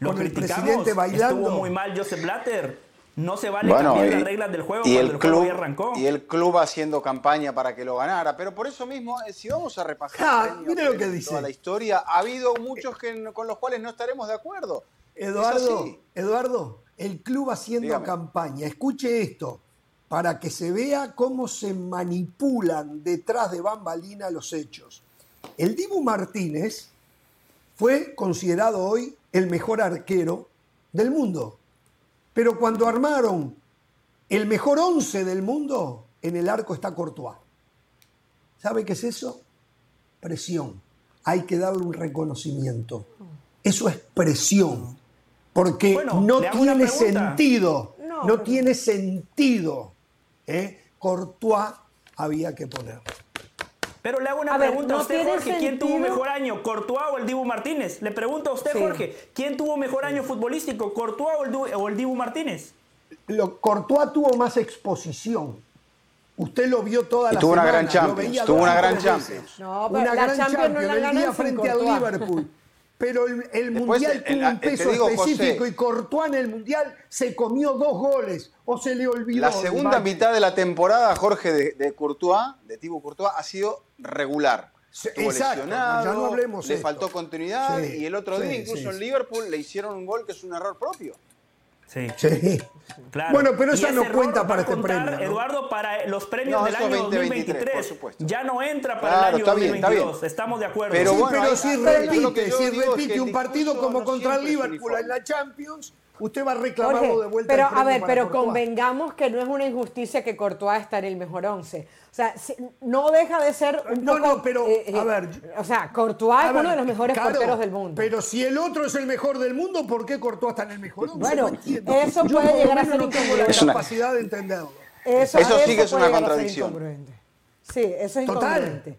Lo con el criticamos. presidente bailando. Estuvo muy mal Joseph Blatter. No se vale Bueno, cambiar y, las reglas del juego y cuando el el, juego club arrancó. y el club haciendo campaña para que lo ganara, pero por eso mismo eh, si vamos a repasar Ah, lo que dice. toda la historia, ha habido muchos que, con los cuales no estaremos de acuerdo. Eduardo. Eduardo, el club haciendo Dígame. campaña. Escuche esto, para que se vea cómo se manipulan detrás de bambalina los hechos. El Dibu Martínez fue considerado hoy el mejor arquero del mundo. Pero cuando armaron el mejor once del mundo, en el arco está Courtois. ¿Sabe qué es eso? Presión. Hay que darle un reconocimiento. Eso es presión. Porque Bueno, no le hago una tiene sentido, No, no, pero- tiene sentido. ¿eh? Courtois había que poner. Pero le hago una A ver, pregunta a usted, Jorge. ¿Quién tuvo mejor año, Courtois o el Dibu Martínez? Le pregunto a usted, Sí. Jorge. ¿Quién tuvo mejor año futbolístico, Courtois o el, Du- o el Dibu Martínez? Lo, Courtois tuvo más exposición. Usted lo vio toda Y la tuvo una semana, gran lo Champions, veía tuvo una gran Champions. No, pero una la gran Champions no la el día frente al. Liverpool. Pero el, Mundial tuvo un peso digo, José, específico y Courtois en el Mundial se comió dos goles o se le olvidó. La segunda mitad de la temporada, Jorge, de, de Courtois, de Thibaut Courtois, ha sido regular. Estuvo exacto, lesionado, ya no hablemos le esto. faltó continuidad Sí, y el otro día, incluso sí, en. Liverpool, le hicieron un gol que es un error propio. Sí. Sí. Claro. Bueno, pero ese no cuenta para este contar, premio. ¿no? Eduardo, para los premios No, del año 2023, 2023. por supuesto. Ya no entra para Claro, el año está bien, está 2022. bien. Estamos de acuerdo. Pero Sí, bueno, pero si ahí lo que repite, si repite un partido como no contra el Liverpool en la Champions, usted va a reclamarlo Jorge, de vuelta. pero a ver, pero Courtois. convengamos que no es una injusticia que Courtois está en el mejor once. O sea, si- no deja de ser un No, poco... no, pero, a ver, O sea, Courtois es ver, uno de los mejores claro, porteros del mundo. Pero si el otro es el mejor del mundo, ¿por qué Courtois está en el mejor? once? Bueno, No entiendo. eso Yo puede llegar a ser no tengo la incongruente. Es una- capacidad de entenderlo. Eso, Eso sí que es puede una contradicción. incongruente. Sí, eso es Total. incongruente.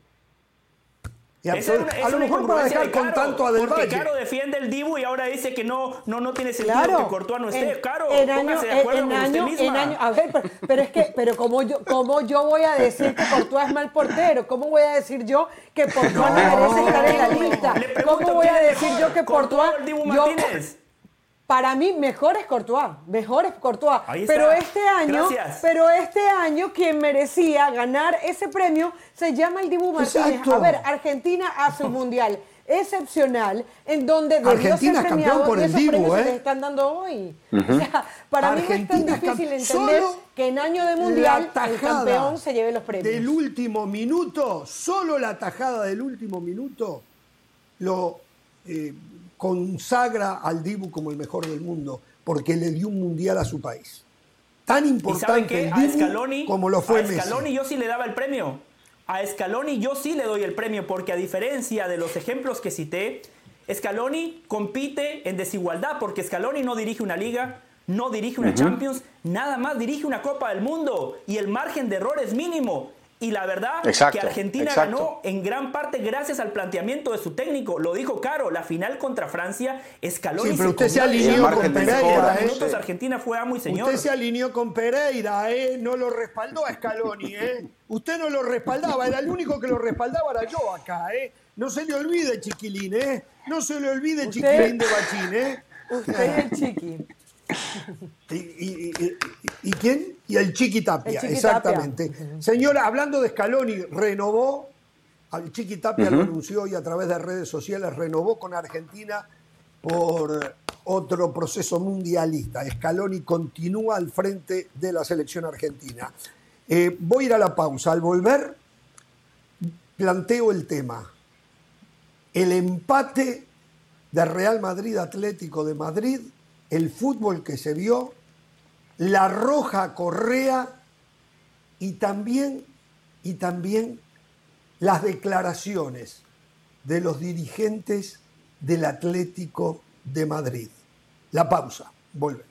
Y es una- a lo mejor para dejar de con Caro, tanto a Del Porque Valle. Caro defiende el Dibu y ahora dice que no, no, no tiene sentido Claro. que Courtois no esté. En- Caro, en año, de en- acuerdo en con año, usted en misma. año- a ver, pero, pero es que, pero como yo, como yo voy a decir que Courtois es mal portero, ¿cómo voy a decir yo que Courtois no, merece estar en la lista? ¿Cómo voy a ¿quién es decir mejor, yo que Dibu yo- Martínez? Para mí mejor es Courtois, mejor es Courtois, Ahí está. pero este año, Gracias. pero este año quien merecía ganar ese premio se llama el Dibu Martínez. Exacto. A ver, Argentina hace un mundial excepcional en donde debió Argentina ser campeón por y el esos Dibu, premios se ¿eh? les están dando hoy. O sea, para mí no es tan difícil entender que en año de mundial el campeón se lleve los premios. Del último minuto, solo la tajada del último minuto lo eh, consagra al Dibu como el mejor del mundo, porque le dio un mundial a su país. Tan ¿Y saben importante qué? el A Dibu Scaloni, como lo fue a Messi. Scaloni yo sí le daba el premio. A Scaloni yo sí le doy el premio porque a diferencia de los ejemplos que cité, Scaloni compite en desigualdad porque Scaloni no dirige una liga, no dirige una Champions, nada más dirige una Copa del Mundo y el margen de error es mínimo. Y la verdad Exacto, que Argentina exacto. ganó en gran parte gracias al planteamiento de su técnico. Lo dijo Caro, la final contra Francia, Scaloni Sí, pero usted se alineó con Pereira. ¿eh? minutos. Argentina fue amo y señor. Usted se alineó con Pereira, ¿eh? no lo respaldó a Scaloni. ¿eh? Usted no lo respaldaba, era el único que lo respaldaba, era yo acá. ¿eh? No se le olvide, chiquilín, ¿eh? no se le olvide, Usted- chiquilín de Bachín. ¿eh? Usted y el chiqui. ¿Y, y- y- y- y quién? Y el Chiqui Tapia, El Chiqui exactamente. Señora, hablando de Scaloni, renovó, al Chiqui Tapia lo anunció y a través de redes sociales renovó con Argentina por otro proceso mundialista. Scaloni continúa al frente de la selección argentina. Eh, voy a ir a la pausa. Al volver, planteo el tema. El empate de Real Madrid Atlético de Madrid, el fútbol que se vio, la roja Correa y también, y también las declaraciones de los dirigentes del Atlético de Madrid. La pausa, volvemos.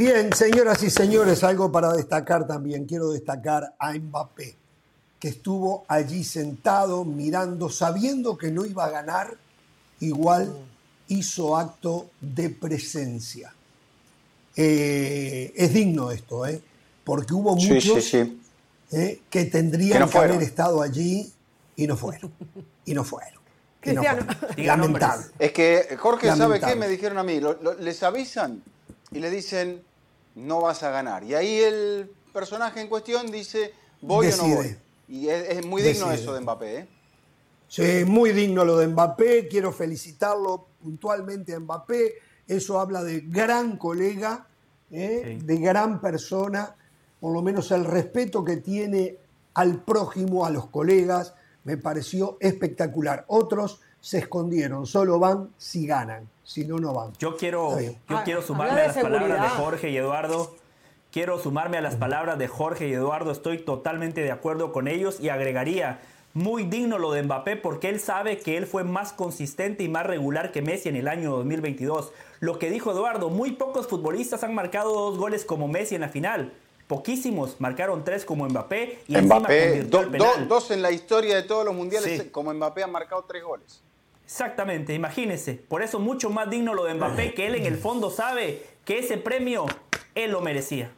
Bien, señoras y señores, algo para destacar también. Quiero destacar a Mbappé, que estuvo allí sentado, mirando, sabiendo que no iba a ganar, igual hizo acto de presencia. Eh, es digno esto, ¿eh? porque hubo muchos sí, sí. ¿eh? que tendrían Que no haber estado allí y no fueron. Y no fueron. Y no fueron. Lamentable. Es que, Jorge, ¿sabe qué? Me dijeron a mí, lo- lo- les avisan y le dicen, no vas a ganar. Y ahí el personaje en cuestión dice, voy o no voy. Y es, es muy digno Decide. eso de Mbappé, ¿eh? Sí, muy digno lo de Mbappé. Quiero felicitarlo puntualmente a Mbappé. Eso habla de gran colega, ¿eh? Sí. de gran persona. por lo menos el respeto que tiene al prójimo, a los colegas, me pareció espectacular. Otros se escondieron, solo van si ganan, si no, no van. Yo quiero, yo ah, quiero sumarme a las palabras de Jorge y Eduardo. Quiero sumarme a las palabras de Jorge y Eduardo. Estoy totalmente de acuerdo con ellos y agregaría muy digno lo de Mbappé porque él sabe que él fue más consistente y más regular que Messi en el año 2022. Lo que dijo Eduardo, muy pocos futbolistas han marcado dos goles como Messi en la final. Poquísimos marcaron tres como Mbappé y Mbappé, dos en la historia de todos los mundiales como Mbappé han marcado tres goles. Exactamente, imagínese. Por eso mucho más digno lo de Mbappé, que él en el fondo sabe que ese premio él lo merecía.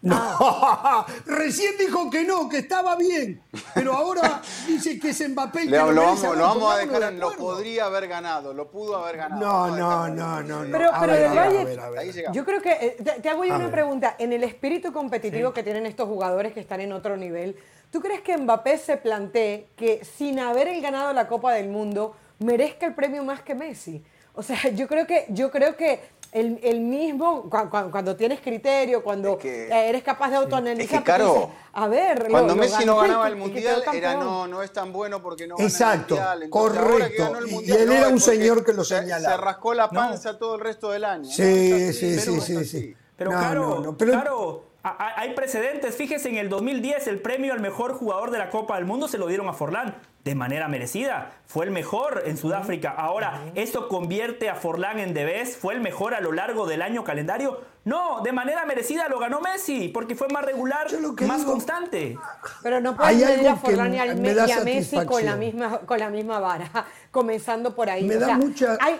No, recién dijo que no, que estaba bien, pero ahora dice que es Mbappé. lo, vamos, lo vamos a dejar, lo podría haber ganado, lo pudo haber ganado. No, no, no, no, Pero, pero del Valle, yo creo que, eh, te, hago yo una pregunta, en el espíritu competitivo que tienen estos jugadores que están en otro nivel, ¿tú crees que Mbappé se plantee que sin haber ganado la Copa del Mundo merezca el premio más que Messi? O sea, yo creo que, yo creo que el, mismo, cuando, tienes criterio, cuando eres capaz de autoanalizar. Es que, a ver, cuando Messi no ganaba el mundial, era no, no es tan bueno porque no Exacto, gana el mundial. correcto. y él era un señor que lo señalaba. Se, rascó la panza todo el resto del año. Sí, sí, sí, sí, sí. Pero claro, claro, hay precedentes. Fíjese, en el 2010 el premio al mejor jugador de la Copa del Mundo se lo dieron a Forlán de manera merecida. Fue el mejor en Sudáfrica. Ahora, ¿eso convierte a Forlán en Debes? ¿Fue el mejor a lo largo del año calendario? No, de manera merecida lo ganó Messi, porque fue más regular, más constante. Pero no puedes medir a Forlán y a, Messi con la, misma, con la misma vara, comenzando por ahí.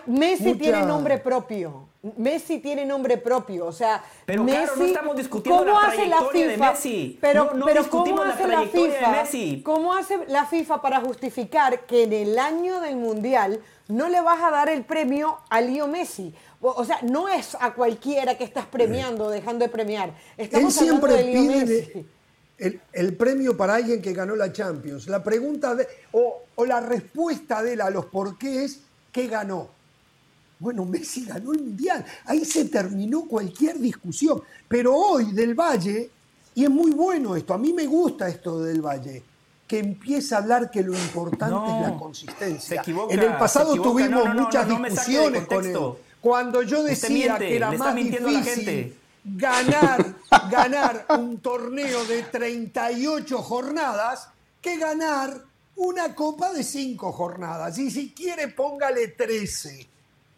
Messi tiene nombre propio. Messi tiene nombre propio, o sea, pero Messi, claro, no estamos discutiendo la trayectoria de Messi. Pero, no, pero discutimos ¿cómo hace la trayectoria de Messi. ¿Cómo hace la FIFA para justificar que en el año del Mundial no le vas a dar el premio a Leo Messi. O, sea, no es a cualquiera que estás premiando, dejando de premiar. Estamos Él siempre de Leo Messi. El, premio para alguien que ganó la Champions. La pregunta de, o, o la respuesta de él a los porqués, ¿qué ganó? Bueno, Messi ganó el Mundial. Ahí se terminó cualquier discusión. Pero hoy del Valle, y es muy bueno esto, a mí me gusta esto del Valle, que empieza a hablar que lo importante es la consistencia. en el pasado tuvimos muchas discusiones con él. Cuando yo decía que era más difícil ganar, ganar un torneo de 38 jornadas que ganar una copa de 5 jornadas. Y si quiere, póngale 13.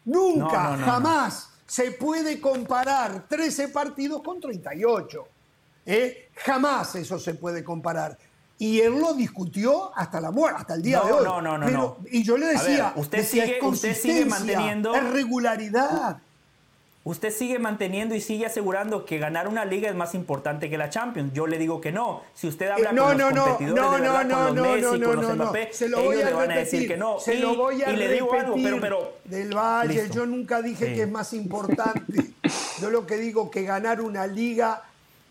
Nunca, jamás se puede comparar 13 partidos con 38. ¿eh? Jamás eso se puede comparar y él lo discutió hasta la muerte, hasta el día de hoy. No, no, no, no. Y yo le decía, usted, sigue, usted sigue manteniendo es regularidad. Usted sigue manteniendo y sigue asegurando que ganar una liga es más importante que la Champions. Yo le digo que no. Si usted habla eh, no, con no, los competidores no, de verdad, no, con los Messi, con los Mbappé, ellos le van a decir que no. Se y, lo voy a y le digo algo, pero, pero del Valle, yo nunca dije que es más importante. yo lo que digo que ganar una liga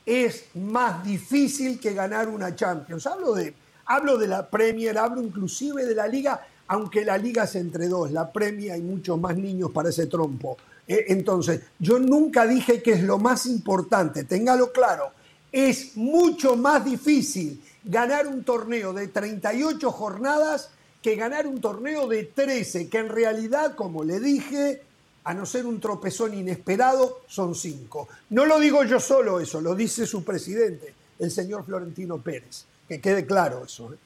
es más difícil que ganar una Champions. Hablo de Hablo de la Premier, hablo inclusive de la Liga, aunque la Liga es entre dos, la Premier hay muchos más niños para ese trompo. Eh, entonces, yo nunca dije que es lo más importante, téngalo claro, es mucho más difícil ganar un torneo de 38 jornadas que ganar un torneo de 13, que en realidad, como le dije, a no ser un tropezón inesperado, son cinco. No lo digo yo solo eso, lo dice su presidente, el señor Florentino Pérez. Que quede claro eso. ¿eh?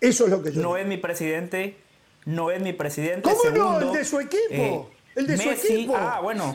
Eso es lo que yo. No es mi presidente. No es mi presidente. ¿Cómo no? El de su equipo. Eh, el de su equipo. Ah, bueno.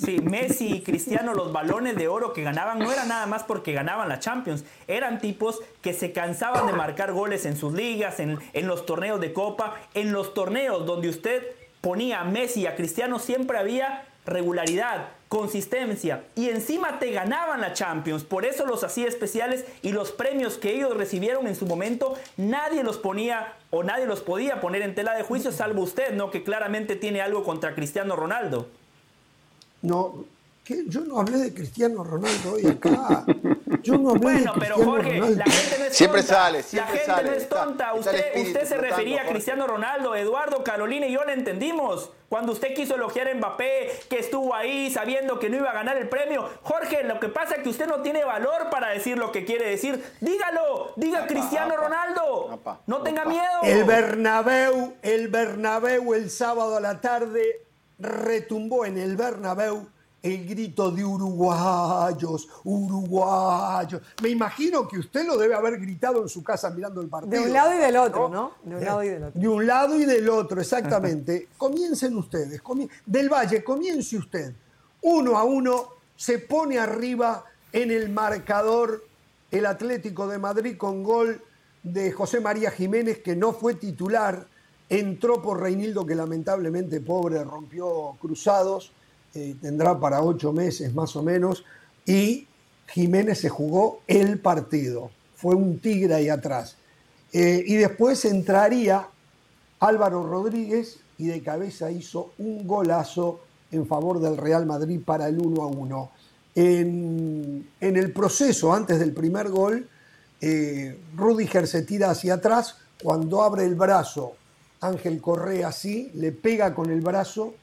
Sí, Messi y Cristiano, los balones de oro que ganaban no era nada más porque ganaban la Champions. Eran tipos que se cansaban de marcar goles en sus ligas, en, en los torneos de Copa. En los torneos donde usted ponía a Messi y a Cristiano siempre había regularidad, consistencia y encima te ganaban la Champions. Por eso los hacía especiales y los premios que ellos recibieron en su momento nadie los ponía o nadie los podía poner en tela de juicio salvo usted, ¿no? Que claramente tiene algo contra Cristiano Ronaldo. No, Yo no hablé de Cristiano Ronaldo hoy acá. Yo no hablé bueno, de pero Cristiano Jorge, Ronaldo. la gente no es Siempre tonta. sale, siempre La gente sale. no es tonta. está usted, usted se refería a. Cristiano Ronaldo, Eduardo, Carolina y yo le entendimos. Cuando usted quiso elogiar a Mbappé, que estuvo ahí sabiendo que no iba a ganar el premio. Jorge, lo que pasa es que usted no tiene valor para decir lo que quiere decir. Dígalo, diga Apa, Cristiano apa, Ronaldo. apa, no tenga miedo. El Bernabéu, el Bernabéu el sábado a la tarde retumbó en el Bernabéu el grito de uruguayos, uruguayos. Me imagino que usted lo debe haber gritado en su casa mirando el partido. De un lado y del otro, ¿no? De un lado y del otro. De un lado y del otro, exactamente. Comiencen ustedes. del Valle, comience usted. Uno a uno se pone arriba en el marcador el Atlético de Madrid con gol de José María Jiménez, que no fue titular. Entró por Reinildo, que lamentablemente, pobre, rompió cruzados. Eh, tendrá para ocho meses más o menos. Y Jiménez se jugó el partido. Fue un tigre ahí atrás. Eh, y después entraría Álvaro Rodríguez y de cabeza hizo un golazo en favor del Real Madrid para el 1 a 1. En, en el proceso, antes del primer gol, eh, Rudiger se tira hacia atrás. Cuando abre el brazo, Ángel Correa así, le pega con el brazo,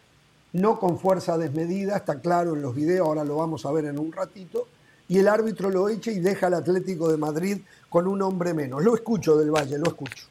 no con fuerza desmedida, está claro en los videos, ahora lo vamos a ver en un ratito. Y el árbitro lo echa y deja al Atlético de Madrid con un hombre menos. Lo escucho del Valle, lo escucho.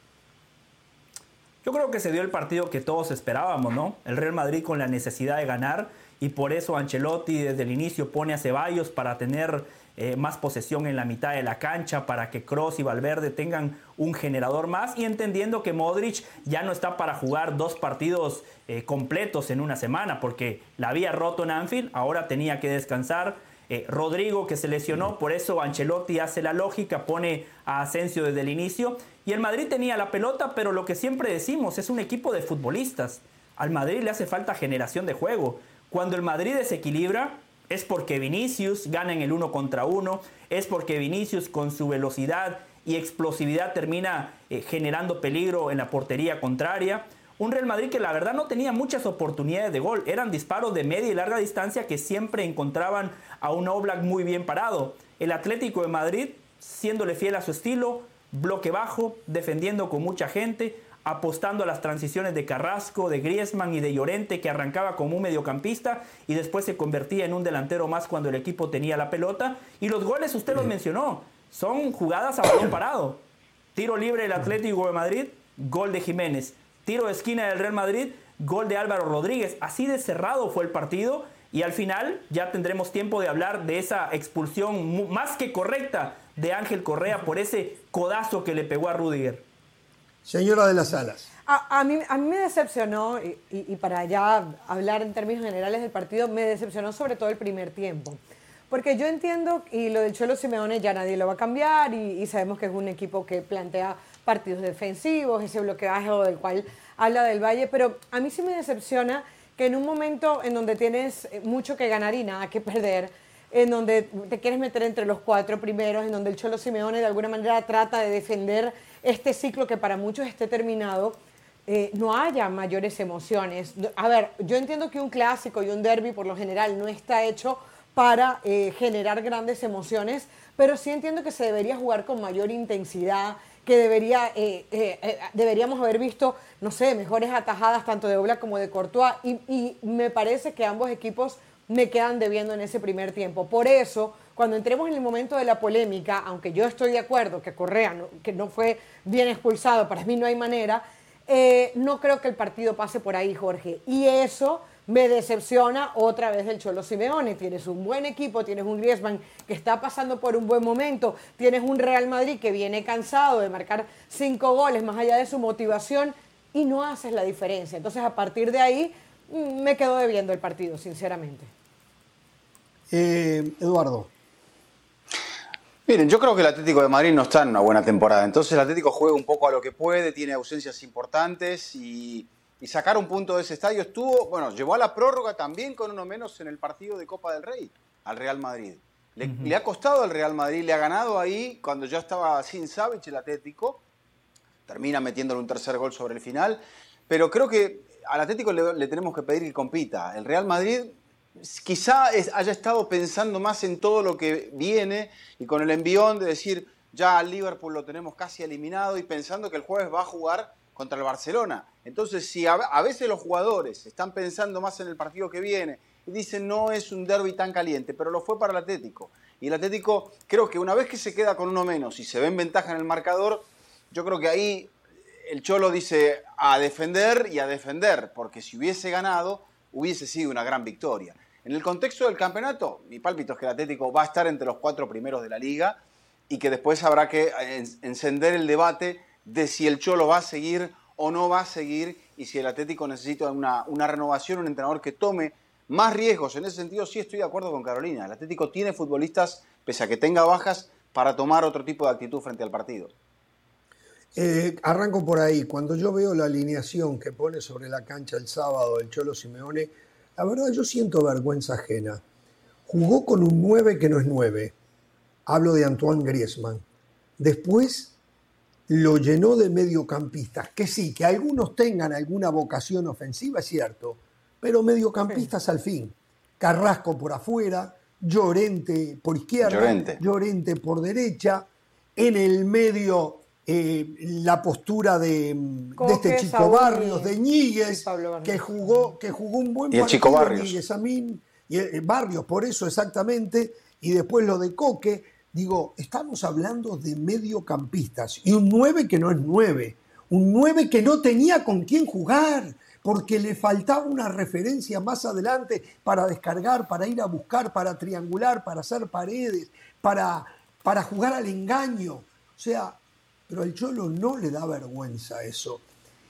Yo creo que se dio el partido que todos esperábamos, ¿no? El Real Madrid con la necesidad de ganar y por eso Ancelotti desde el inicio pone a Ceballos para tener eh, más posesión en la mitad de la cancha, para que Cross y Valverde tengan un generador más y entendiendo que Modric ya no está para jugar dos partidos eh, completos en una semana porque la había roto en Anfield, ahora tenía que descansar. Eh, Rodrigo que se lesionó, por eso Ancelotti hace la lógica, pone a Asensio desde el inicio. Y el Madrid tenía la pelota, pero lo que siempre decimos es un equipo de futbolistas. Al Madrid le hace falta generación de juego. Cuando el Madrid desequilibra, es porque Vinicius gana en el uno contra uno, es porque Vinicius con su velocidad y explosividad termina eh, generando peligro en la portería contraria. Un Real Madrid que la verdad no tenía muchas oportunidades de gol. Eran disparos de media y larga distancia que siempre encontraban a un Oblak muy bien parado. El Atlético de Madrid, siéndole fiel a su estilo, bloque bajo, defendiendo con mucha gente, apostando a las transiciones de Carrasco, de Griezmann y de Llorente, que arrancaba como un mediocampista y después se convertía en un delantero más cuando el equipo tenía la pelota. Y los goles, usted los mencionó, son jugadas a balón parado. Tiro libre del Atlético de Madrid, gol de Jiménez. Tiro de esquina del Real Madrid, gol de Álvaro Rodríguez. Así de cerrado fue el partido y al final ya tendremos tiempo de hablar de esa expulsión más que correcta de Ángel Correa por ese codazo que le pegó a Rudiger. Señora de las Alas. A, mí, a mí me decepcionó, y, para ya hablar en términos generales del partido, me decepcionó sobre todo el primer tiempo. Porque yo entiendo, y lo del Cholo Simeone ya nadie lo va a cambiar, y, y sabemos que es un equipo que plantea partidos defensivos, ese bloqueaje del cual habla del Valle, pero a mí sí me decepciona que en un momento en donde tienes mucho que ganar y nada que perder, en donde te quieres meter entre los cuatro primeros, en donde el Cholo Simeone de alguna manera trata de defender este ciclo que para muchos esté terminado, eh, no haya mayores emociones. A ver, yo entiendo que un clásico y un derby por lo general no está hecho para eh, generar grandes emociones, pero sí entiendo que se debería jugar con mayor intensidad, que debería, eh, deberíamos haber visto, no sé, mejores atajadas tanto de Oblak como de Courtois, y, y me parece que ambos equipos me quedan debiendo en ese primer tiempo. Por eso, cuando entremos en el momento de la polémica, aunque yo estoy de acuerdo que Correa no, que no fue bien expulsado, para mí no hay manera, eh, no creo que el partido pase por ahí, Jorge. Y eso me decepciona otra vez del Cholo Simeone. Tienes un buen equipo, tienes un Griezmann que está pasando por un buen momento, tienes un Real Madrid que viene cansado de marcar cinco goles más allá de su motivación y no haces la diferencia. Entonces, a partir de ahí, me quedo debiendo el partido, sinceramente. Eh, Eduardo. Miren, yo creo que el Atlético de Madrid no está en una buena temporada. Entonces el Atlético juega un poco a lo que puede, tiene ausencias importantes y, y sacar un punto de ese estadio estuvo, bueno, llevó a la prórroga también con uno menos en el partido de Copa del Rey al Real Madrid. Le, le ha costado al Real Madrid, le ha ganado ahí cuando ya estaba sin Savic el Atlético. Termina metiéndole un tercer gol sobre el final. Pero creo que al Atlético le, tenemos que pedir que compita. El Real Madrid quizá haya estado pensando más en todo lo que viene y con el envión de decir, ya al Liverpool lo tenemos casi eliminado y pensando que el jueves va a jugar contra el Barcelona. Entonces, si a, veces los jugadores están pensando más en el partido que viene y dicen no es un derby tan caliente, pero lo fue para el Atlético. Y el Atlético, creo que una vez que se queda con uno menos y se ve en ventaja en el marcador, yo creo que ahí el Cholo dice a defender y a defender, porque si hubiese ganado, hubiese sido una gran victoria. En el contexto del campeonato, mi pálpito es que el Atlético va a estar entre los cuatro primeros de la liga y que después habrá que encender el debate de si el Cholo va a seguir o no va a seguir y si el Atlético necesita una, una renovación, un entrenador que tome más riesgos. En ese sentido sí estoy de acuerdo con Carolina. El Atlético tiene futbolistas, pese a que tenga bajas, para tomar otro tipo de actitud frente al partido. Eh, arranco por ahí. Cuando yo veo la alineación que pone sobre la cancha el sábado el Cholo Simeone, la verdad yo siento vergüenza ajena. Jugó con un 9 que no es 9. Hablo de Antoine Griezmann. Después lo llenó de mediocampistas, que sí, que algunos tengan alguna vocación ofensiva, es cierto, pero mediocampistas al fin. Carrasco por afuera, Llorente por izquierda, Llorente, por derecha, en el medio eh, la postura de, este Chico Barrios, de Ñíguez, que jugó, que jugó un buen y partido. Chico Barrios. y, eh, Barrios, por eso exactamente, y después lo de Coque. Digo, estamos hablando de mediocampistas y un 9 que no es 9, un 9 que no tenía con quién jugar, porque le faltaba una referencia más adelante para descargar, para ir a buscar, para triangular, para hacer paredes, para, para jugar al engaño. O sea, pero al Cholo no le da vergüenza eso.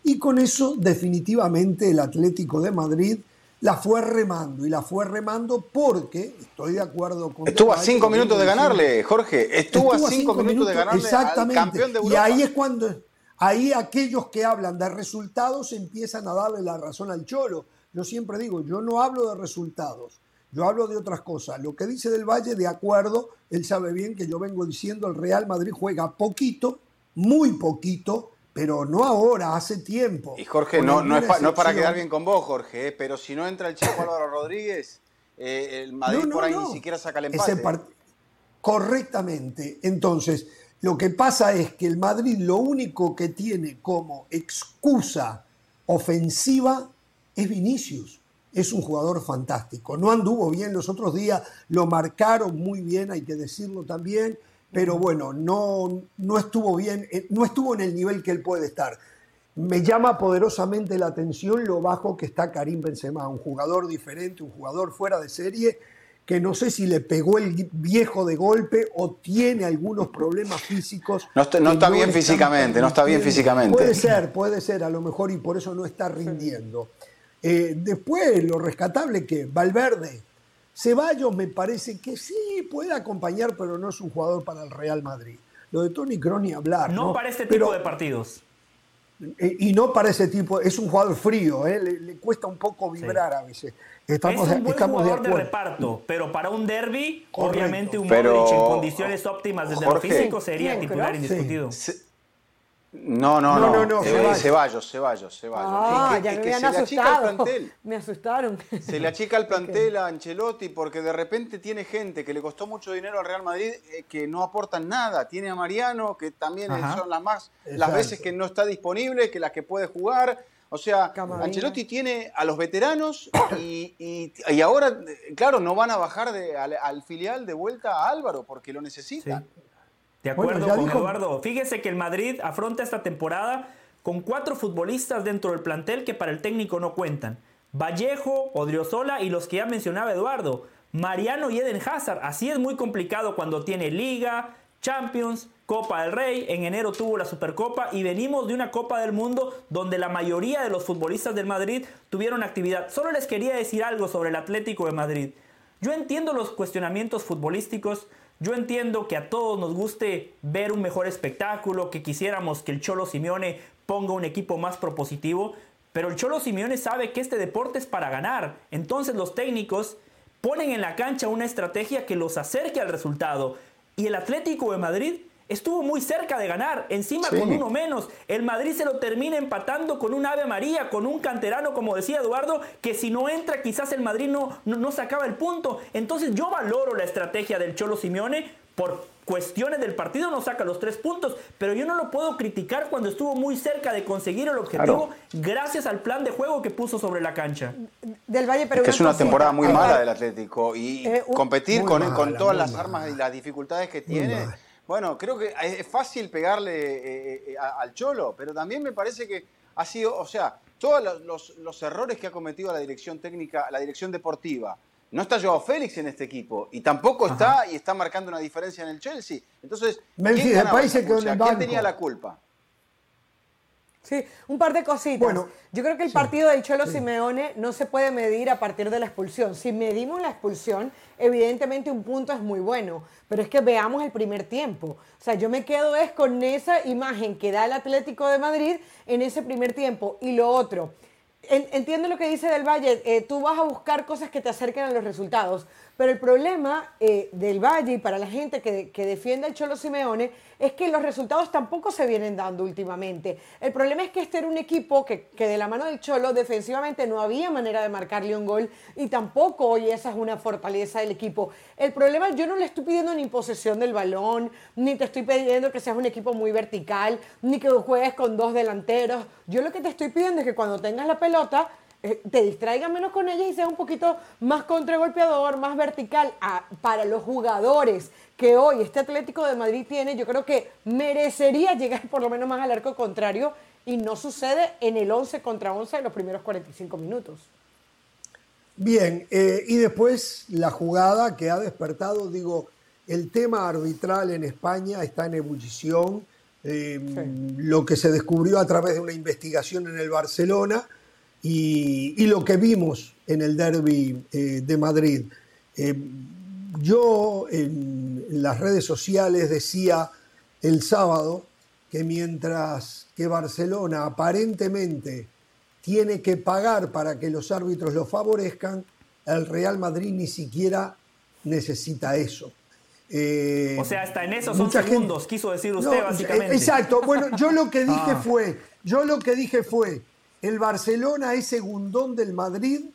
Y con eso definitivamente el Atlético de Madrid la fue remando y la fue remando porque, estoy de acuerdo con... Estuvo a cinco minutos de ganarle, Jorge, estuvo, a cinco, minutos, de ganarle exactamente, al campeón de Europa. Y ahí es cuando, ahí aquellos que hablan de resultados empiezan a darle la razón al Cholo. Yo siempre digo, yo no hablo de resultados, yo hablo de otras cosas. Lo que dice del Valle, de acuerdo, él sabe bien que yo vengo diciendo, el Real Madrid juega poquito, muy poquito, pero no ahora, hace tiempo. Y Jorge, no, no, es para quedar bien con vos, Jorge, eh, pero si no entra el chico Álvaro Rodríguez, eh, el Madrid por ahí ni siquiera saca el empate. Correctamente. Entonces, lo que pasa es que el Madrid lo único que tiene como excusa ofensiva es Vinicius. Es un jugador fantástico. No anduvo bien los otros días, lo marcaron muy bien, hay que decirlo también pero bueno, no, no estuvo bien, eh, no estuvo en el nivel que él puede estar. Me llama poderosamente la atención lo bajo que está Karim Benzema, un jugador diferente, un jugador fuera de serie, que no sé si le pegó el viejo de golpe o tiene algunos problemas físicos. No está, bien físicamente, no está bien físicamente. Puede ser, puede ser, a lo mejor, y por eso no está rindiendo. Eh, después, lo rescatable que Valverde, Ceballos me parece que sí puede acompañar, pero no es un jugador para el Real Madrid. Lo de Tony Crony hablar. No, para este tipo de partidos. Eh, y no para ese tipo, es un jugador frío, ¿eh? le, cuesta un poco vibrar a veces. Estamos, es un buen jugador de, reparto, pero para un derby, obviamente un Modric en condiciones óptimas desde lo físico sería titular indiscutido. No, no, no, no, no, eh, Ceballos, Ceballos, Ceballos. Ah, ya me se le achica el plantel. Me asustaron. Se le achica el plantel a Ancelotti porque de repente tiene gente que le costó mucho dinero al Real Madrid eh, que no aportan nada. Tiene a Mariano, que también son las más, las veces que no está disponible, que las que puede jugar. O sea, Ancelotti tiene a los veteranos y, ahora, claro, no van a bajar de, al, filial de vuelta a Álvaro porque lo necesitan. De acuerdo con Eduardo. Fíjese que el Madrid afronta esta temporada con cuatro futbolistas dentro del plantel que para el técnico no cuentan. Vallejo, Odriozola y los que ya mencionaba Eduardo. Mariano y Eden Hazard. Así es muy complicado cuando tiene Liga, Champions, Copa del Rey. En enero tuvo la Supercopa y venimos de una Copa del Mundo donde la mayoría de los futbolistas del Madrid tuvieron actividad. Solo les quería decir algo sobre el Atlético de Madrid. Yo entiendo los cuestionamientos futbolísticos, yo entiendo que a todos nos guste ver un mejor espectáculo, que quisiéramos que el Cholo Simeone ponga un equipo más propositivo, pero el Cholo Simeone sabe que este deporte es para ganar. Entonces los técnicos ponen en la cancha una estrategia que los acerque al resultado. Y el Atlético de Madrid Estuvo muy cerca de ganar, encima con uno menos. El Madrid se lo termina empatando con un Ave María, con un canterano, como decía Eduardo, que si no entra quizás el Madrid no, no, sacaba el punto. Entonces yo valoro la estrategia del Cholo Simeone por cuestiones del partido no saca los tres puntos, pero yo no lo puedo criticar cuando estuvo muy cerca de conseguir el objetivo gracias al plan de juego que puso sobre la cancha. Del Valle, pero es que es una temporada muy mala del Atlético y eh, competir con, con, todas las armas y las dificultades que tiene bueno, creo que es fácil pegarle eh, eh, al Cholo, pero también me parece que ha sido, o sea, todos los, errores que ha cometido la dirección técnica, la dirección deportiva. No está Joao Félix en este equipo y tampoco está y está marcando una diferencia en el Chelsea. Entonces, ¿quién tenía la culpa? Sí, un par de cositas. Bueno, Yo creo que el partido del Cholo Simeone no se puede medir a partir de la expulsión. Si medimos la expulsión, evidentemente un punto es muy bueno, pero es que veamos el primer tiempo. O sea, yo me quedo es con esa imagen que da el Atlético de Madrid en ese primer tiempo. Y lo otro, entiendo lo que dice Del Valle, eh, tú vas a buscar cosas que te acerquen a los resultados, pero el problema eh, del Valle y para la gente que, que defiende al Cholo Simeone es que los resultados tampoco se vienen dando últimamente. El problema es que este era un equipo que, que, de la mano del Cholo defensivamente no había manera de marcarle un gol y tampoco hoy esa es una fortaleza del equipo. El problema, yo no le estoy pidiendo ni posesión del balón, ni te estoy pidiendo que seas un equipo muy vertical, ni que juegues con dos delanteros. Yo lo que te estoy pidiendo es que cuando tengas la pelota te distraigas menos con ella y seas un poquito más contragolpeador, más vertical. Ah, para los jugadores que hoy este Atlético de Madrid tiene, yo creo que merecería llegar por lo menos más al arco contrario y no sucede en el 11 contra 11 en los primeros 45 minutos. Bien, eh, y después la jugada que ha despertado, digo, el tema arbitral en España está en ebullición. Eh, lo que se descubrió a través de una investigación en el Barcelona y, lo que vimos en el derby eh, de Madrid. yo en las redes sociales decía el sábado que mientras que Barcelona aparentemente tiene que pagar para que los árbitros lo favorezcan, el Real Madrid ni siquiera necesita eso. Eh, o sea, hasta en esos son segundos, quiso decir usted básicamente. Exacto. Bueno, yo lo que dije ah. fue, yo lo que dije fue, el Barcelona es segundón del Madrid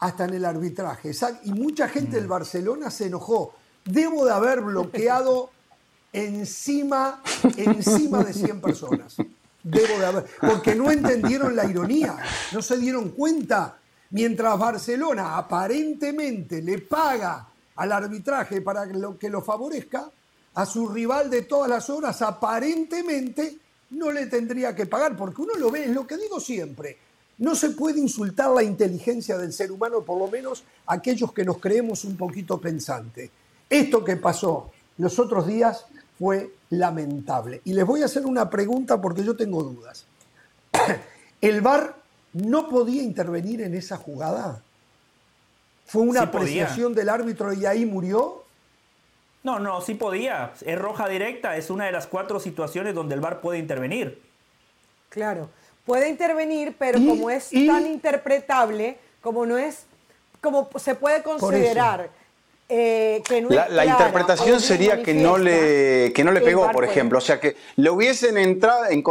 hasta en el arbitraje. Y mucha gente del mm. Barcelona se enojó. Debo de haber bloqueado encima, encima de 100 personas debo de haber, porque no entendieron la ironía, no se dieron cuenta. Mientras Barcelona aparentemente le paga al arbitraje para que lo favorezca, a su rival de todas las horas aparentemente no le tendría que pagar, porque uno lo ve, es lo que digo siempre, no se puede insultar la inteligencia del ser humano, por lo menos aquellos que nos creemos un poquito pensantes. Esto que pasó los otros días fue lamentable. Y les voy a hacer una pregunta porque yo tengo dudas. ¿El VAR no podía intervenir en esa jugada? ¿Fue una apreciación del árbitro y ahí murió? No, no, sí podía. Es roja directa, es una de las cuatro situaciones donde el VAR puede intervenir. Claro, puede intervenir, pero como es tan interpretable, como no es, como se puede considerar eh, la, interpretación sería que no le, que no le pegó, por ejemplo. O sea, que le hubiesen entrado, en,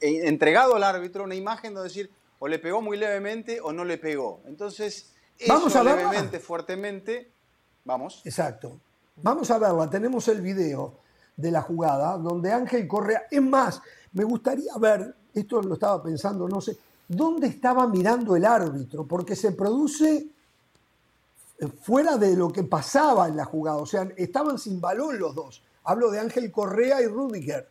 entregado al árbitro una imagen de decir o le pegó muy levemente o no le pegó. Entonces, vamos a levemente, fuertemente, vamos. Exacto. Vamos a verla. Tenemos el video de la jugada donde Ángel Correa. Es más, me gustaría ver, esto lo estaba pensando, no sé, ¿dónde estaba mirando el árbitro? Porque se produce fuera de lo que pasaba en la jugada. O sea, estaban sin balón los dos. Hablo de Ángel Correa y Rudiger.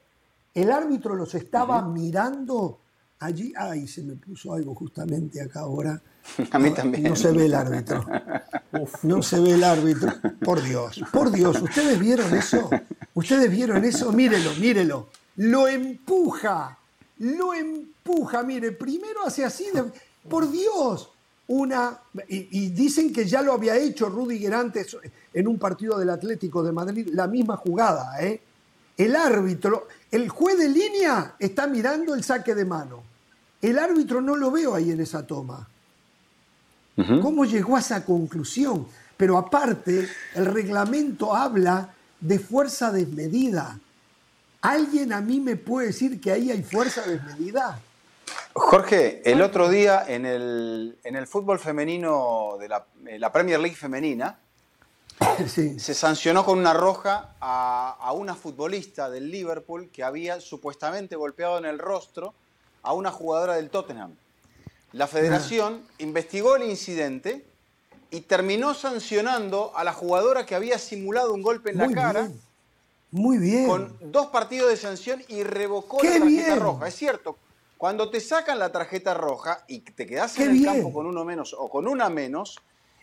El árbitro los estaba mirando allí. Ay, se me puso algo justamente acá ahora. A mí también. No se ve el árbitro. no se ve el árbitro. Por Dios, por Dios. ¿Ustedes vieron eso? ¿Ustedes vieron eso? Mírelo, mírelo. Lo empuja. Lo empuja. Mire, primero hace así. por Dios una, y, dicen que ya lo había hecho Rudiger antes en un partido del Atlético de Madrid, la misma jugada. ¿eh? El árbitro, el juez de línea está mirando el saque de mano. El árbitro no lo veo ahí en esa toma. ¿Cómo llegó a esa conclusión? Pero aparte, el reglamento habla de fuerza desmedida. ¿Alguien a mí me puede decir que ahí hay fuerza desmedida? Jorge, el otro día en el, en el fútbol femenino de la, la Premier League femenina, sí. se sancionó con una roja a, a, una futbolista del Liverpool que había supuestamente golpeado en el rostro a una jugadora del Tottenham. La federación ah. investigó el incidente y terminó sancionando a la jugadora que había simulado un golpe en la cara. Muy bien. Con dos partidos de sanción y revocó la tarjeta roja. Es cierto, cuando te sacan la tarjeta roja y te quedas en el campo con uno menos o con una menos,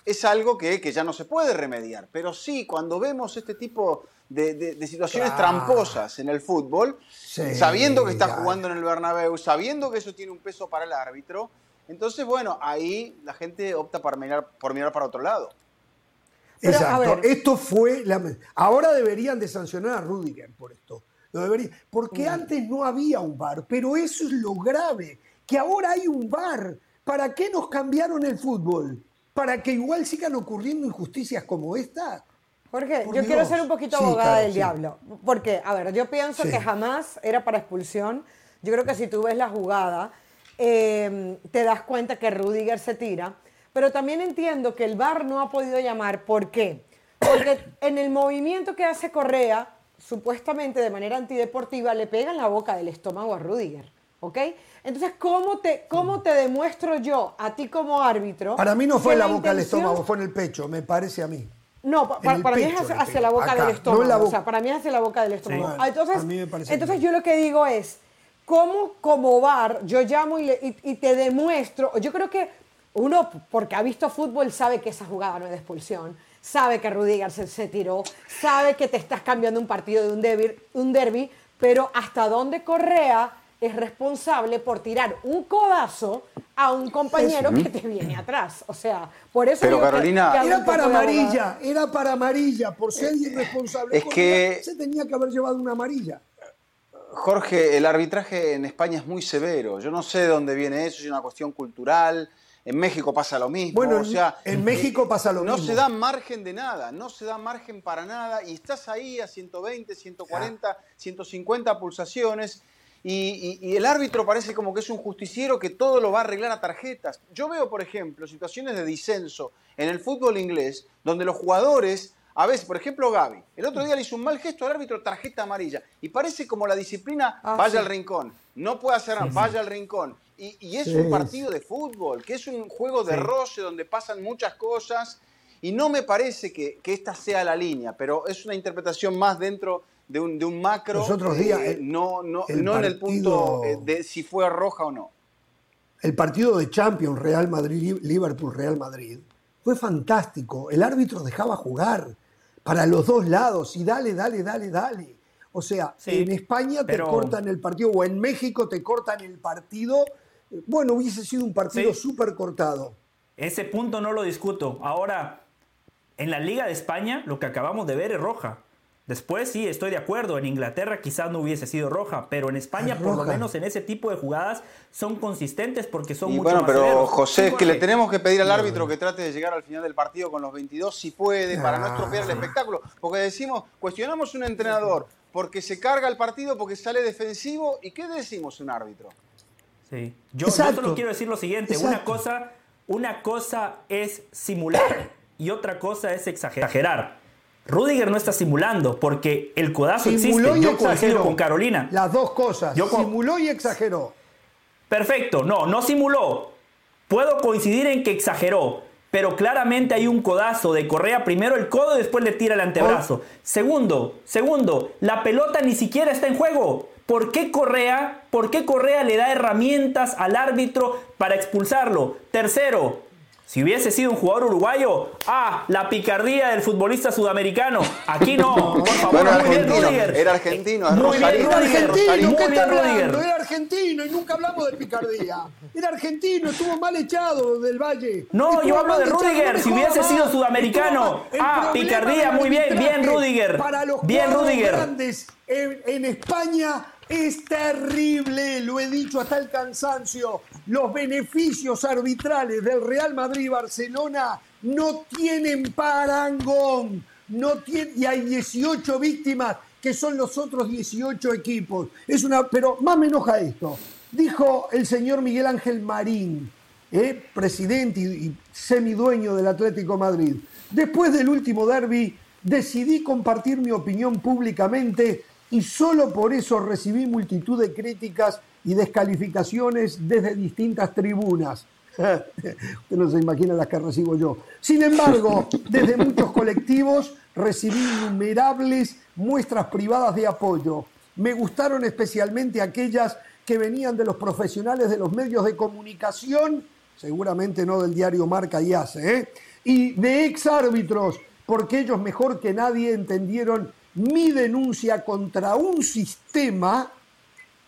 es algo que, que, ya no se puede remediar. Pero sí, cuando vemos este tipo de, situaciones tramposas en el fútbol, sabiendo que está jugando en el Bernabéu, sabiendo que eso tiene un peso para el árbitro, entonces, bueno, ahí la gente opta por mirar, por mirar para otro lado. Exacto. Esto fue. La... Ahora deberían de sancionar a Rudiger por esto. Lo debería... Porque mm. antes no había un bar, pero eso es lo grave, que ahora hay un bar. ¿Para qué nos cambiaron el fútbol? ¿Para que igual sigan ocurriendo injusticias como esta? Jorge, yo quiero ser un poquito abogada del diablo. Porque, a ver, yo pienso que jamás era para expulsión. Yo creo que si tú ves la jugada, eh, te das cuenta que Rudiger se tira pero también entiendo que el VAR no ha podido llamar. ¿Por qué? Porque en el movimiento que hace Correa, supuestamente de manera antideportiva, le pega en la boca del estómago a Rudiger. ¿Ok? Entonces, ¿cómo te, cómo te demuestro yo, a ti como árbitro? Para mí no fue en la, boca del estómago, fue en el pecho, me parece a mí. No, para, mí es hacia, la boca del estómago. O sea, para mí es hacia la boca del estómago. entonces, entonces yo lo que digo es, ¿cómo como VAR yo llamo y, y te demuestro? Yo creo que uno, porque ha visto fútbol, sabe que esa jugada no es de expulsión, sabe que Rudiger se, tiró, sabe que te estás cambiando un partido de un derby, un derby, pero hasta dónde Correa es responsable por tirar un codazo a un compañero que te viene atrás. O sea, por eso. Pero Carolina. era para amarilla, era para amarilla. Por ser irresponsable, es que se tenía que haber llevado una amarilla. Jorge, el arbitraje en España es muy severo. Yo no sé de dónde viene eso, es una cuestión cultural. En México pasa lo mismo. Bueno, o sea, en México pasa lo mismo. No se da margen de nada, no se da margen para nada y estás ahí a 120, 140, 150 pulsaciones y, el árbitro parece como que es un justiciero que todo lo va a arreglar a tarjetas. Yo veo, por ejemplo, situaciones de disenso en el fútbol inglés donde los jugadores a veces, por ejemplo, Gaby, el otro día le hizo un mal gesto al árbitro, tarjeta amarilla. Y parece como la disciplina, ah, vaya al rincón. No puede hacer nada, vaya al rincón. Y, es un partido de fútbol, que es un juego de roce donde pasan muchas cosas. Y no me parece que, esta sea la línea, pero es una interpretación más dentro de un, de un macro. Los otros días. Eh, no no, no en el punto eh, de si fue roja o no. El partido de Champions Real Madrid, Liverpool Real Madrid, fue fantástico. El árbitro dejaba jugar para los dos lados y dale, dale, dale, dale. O sea, en España te cortan el partido o en México te cortan el partido bueno, hubiese sido un partido súper cortado. Ese punto no lo discuto. Ahora, en la Liga de España, lo que acabamos de ver es roja. Después sí, estoy de acuerdo. En Inglaterra quizás no hubiese sido roja, pero en España, por lo menos en ese tipo de jugadas, son consistentes porque son mucho bueno, pero José, es que le tenemos que pedir al árbitro que trate de llegar al final del partido con los 22 si puede, para no estropear el espectáculo. Porque decimos, cuestionamos un entrenador porque se carga el partido, porque sale defensivo, ¿y qué decimos un árbitro? Sí. Yo, solo quiero decir lo siguiente, una cosa, una cosa es simular y otra cosa es exagerar. Rudiger no está simulando porque el codazo Simuló existe. Yo coincido con Carolina. Las dos cosas. simuló y exageró. Perfecto, no, no simuló. Puedo coincidir en que exageró, pero claramente hay un codazo de Correa, primero el codo y después le tira el antebrazo. Oh. Segundo, segundo, la pelota ni siquiera está en juego. ¿Por qué Correa, por qué Correa le da herramientas al árbitro para expulsarlo? Tercero, si hubiese sido un jugador uruguayo, ah, la picardía del futbolista sudamericano. Aquí no, por favor, muy bien Rudiger. Era argentino, muy bien Rudiger. argentino, ¿qué está hablando? Era argentino y nunca hablamos de picardía. Era argentino, estuvo mal echado del Valle. No, yo hablo de Rudiger, si hubiese sido sudamericano. Ah, picardía, muy bien, bien Rudiger. Para los bien Rudiger. grandes en España es terrible, lo he dicho hasta el cansancio. Los beneficios arbitrales del Real Madrid y Barcelona no tienen parangón. No tiene, y hay 18 víctimas que son los otros 18 equipos. Es una, pero más me enoja esto. Dijo el señor Miguel Ángel Marín, eh, presidente y, y semidueño del Atlético Madrid. Después del último derby, decidí compartir mi opinión públicamente y solo por eso recibí multitud de críticas y descalificaciones desde distintas tribunas. Usted no se imagina las que recibo yo. Sin embargo, desde muchos colectivos recibí innumerables muestras privadas de apoyo. Me gustaron especialmente aquellas que venían de los profesionales de los medios de comunicación, seguramente no del diario Marca y Hace, ¿eh? y de ex árbitros, porque ellos mejor que nadie entendieron mi denuncia contra un sistema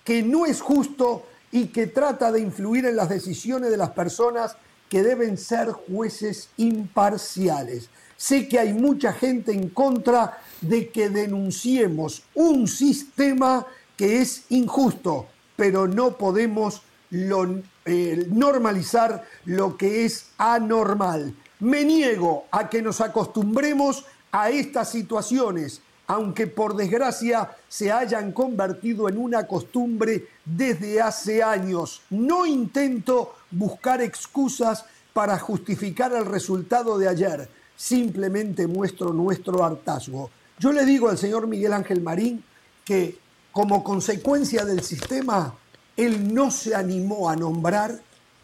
que no es justo y que trata de influir en las decisiones de las personas que deben ser jueces imparciales. Sé que hay mucha gente en contra de que denunciemos un sistema que es injusto, pero no podemos eh, normalizar lo que es anormal. Me niego a que nos acostumbremos a estas situaciones aunque por desgracia se hayan convertido en una costumbre desde hace años. No intento buscar excusas para justificar el resultado de ayer, simplemente muestro nuestro hartazgo. Yo le digo al señor Miguel Ángel Marín que como consecuencia del sistema, él no se animó a nombrar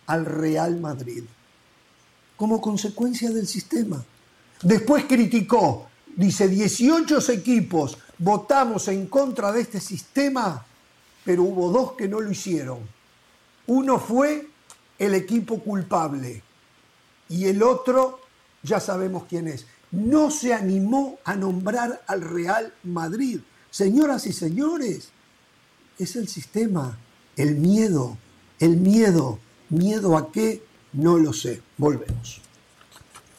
al Real Madrid. Como consecuencia del sistema. Después criticó Dice, 18 equipos votamos en contra de este sistema, pero hubo dos que no lo hicieron. Uno fue el equipo culpable y el otro, ya sabemos quién es. No se animó a nombrar al Real Madrid. Señoras y señores, es el sistema, el miedo, el miedo. ¿Miedo a qué? No lo sé. Volvemos.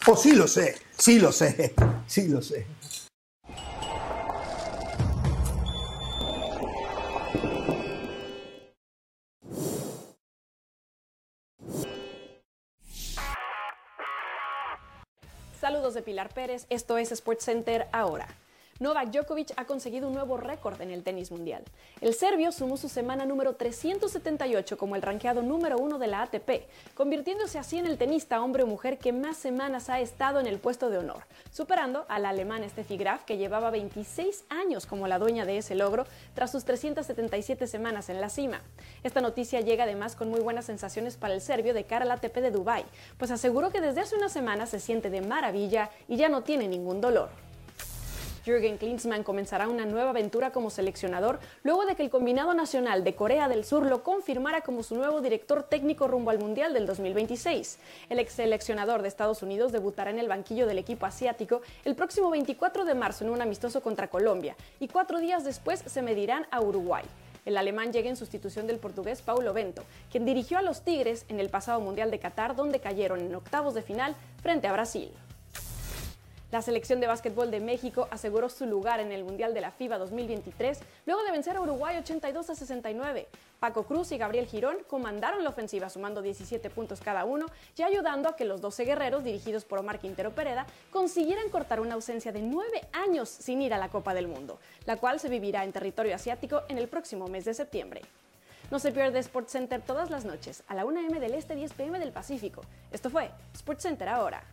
O sí lo sé, sí lo sé, sí lo sé. Saludos de Pilar Pérez, esto es SportsCenter ahora. Novak Djokovic ha conseguido un nuevo récord en el tenis mundial. El serbio sumó su semana número 378 como el ranqueado número uno de la ATP, convirtiéndose así en el tenista hombre o mujer que más semanas ha estado en el puesto de honor, superando al alemán Steffi Graf, que llevaba 26 años como la dueña de ese logro tras sus 377 semanas en la cima. Esta noticia llega además con muy buenas sensaciones para el serbio de cara al ATP de Dubái, pues aseguró que desde hace una semana se siente de maravilla y ya no tiene ningún dolor. Jürgen Klinsmann comenzará una nueva aventura como seleccionador luego de que el combinado nacional de Corea del Sur lo confirmara como su nuevo director técnico rumbo al Mundial del 2026. El ex seleccionador de Estados Unidos debutará en el banquillo del equipo asiático el próximo 24 de marzo en un amistoso contra Colombia y cuatro días después se medirán a Uruguay. El alemán llega en sustitución del portugués Paulo Bento, quien dirigió a los Tigres en el pasado Mundial de Qatar, donde cayeron en octavos de final frente a Brasil. La selección de básquetbol de México aseguró su lugar en el Mundial de la FIBA 2023 luego de vencer a Uruguay 82 a 69. Paco Cruz y Gabriel Girón comandaron la ofensiva sumando 17 puntos cada uno y ayudando a que los 12 guerreros dirigidos por Omar Quintero Pereda consiguieran cortar una ausencia de 9 años sin ir a la Copa del Mundo, la cual se vivirá en territorio asiático en el próximo mes de septiembre. No se pierde SportsCenter todas las noches a la 1 m del Este 10 pm del Pacífico. Esto fue SportsCenter ahora.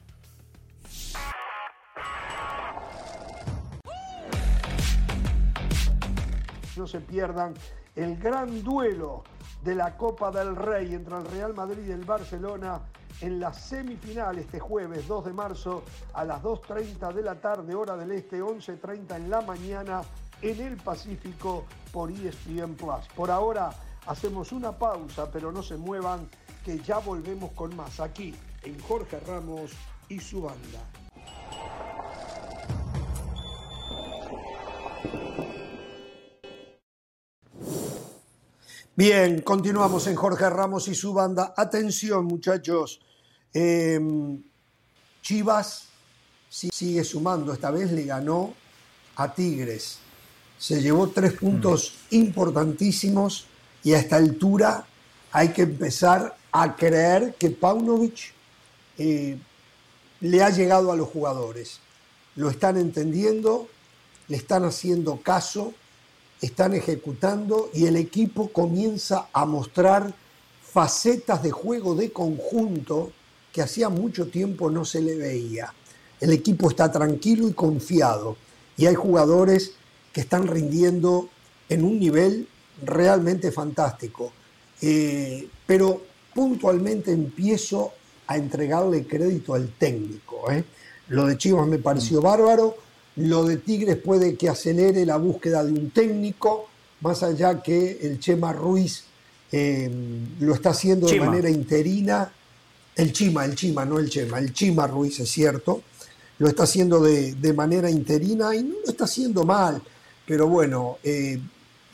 No se pierdan el gran duelo de la Copa del Rey entre el Real Madrid y el Barcelona en la semifinal este jueves 2 de marzo a las 2.30 de la tarde, hora del este, 11.30 en la mañana en el Pacífico por ESPN Plus. Por ahora hacemos una pausa, pero no se muevan, que ya volvemos con más aquí en Jorge Ramos y su banda. Bien, continuamos en Jorge Ramos y su banda. Atención, muchachos. Eh, Chivas sigue sumando. Esta vez le ganó a Tigres. Se llevó tres puntos importantísimos y a esta altura hay que empezar a creer que Paunovic eh, le ha llegado a los jugadores. Lo están entendiendo le están haciendo caso, están ejecutando y el equipo comienza a mostrar facetas de juego de conjunto que hacía mucho tiempo no se le veía. El equipo está tranquilo y confiado y hay jugadores que están rindiendo en un nivel realmente fantástico. Eh, pero puntualmente empiezo a entregarle crédito al técnico. ¿eh? Lo de Chivas me pareció bárbaro, lo de Tigres puede que acelere la búsqueda de un técnico, más allá que el Chema Ruiz eh, lo está haciendo de manera interina. El Chima, el Chima, no el Chema, el Chima Ruiz es cierto, lo está haciendo de, manera interina y no lo está haciendo mal, pero bueno, eh,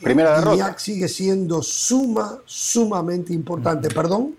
Primera derrota. sigue siendo suma, sumamente importante. ¿Perdón?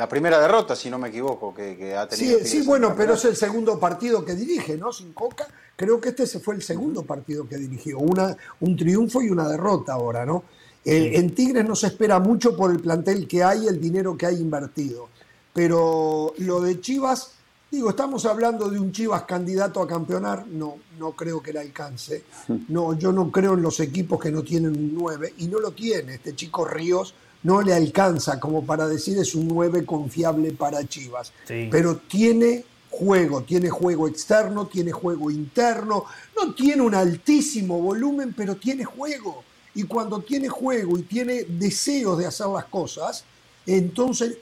La primera derrota, si no me equivoco, que, ha tenido. Sí, sí bueno, pero es el segundo partido que dirige, ¿no? Sin Coca. Creo que este fue el segundo partido que dirigió. Una, un triunfo y una derrota ahora, ¿no? Eh, en Tigres no se espera mucho por el plantel que hay, el dinero que hay invertido. Pero lo de Chivas, digo, estamos hablando de un Chivas candidato a campeonar. No, no creo que le alcance. No, yo no creo en los equipos que no tienen un 9. Y no lo tiene. Este chico Ríos no le alcanza como para decir es un 9 confiable para Chivas. Pero tiene juego, tiene juego externo, tiene juego interno, no tiene un altísimo volumen, pero tiene juego. Y cuando tiene juego y tiene deseos de hacer las cosas, entonces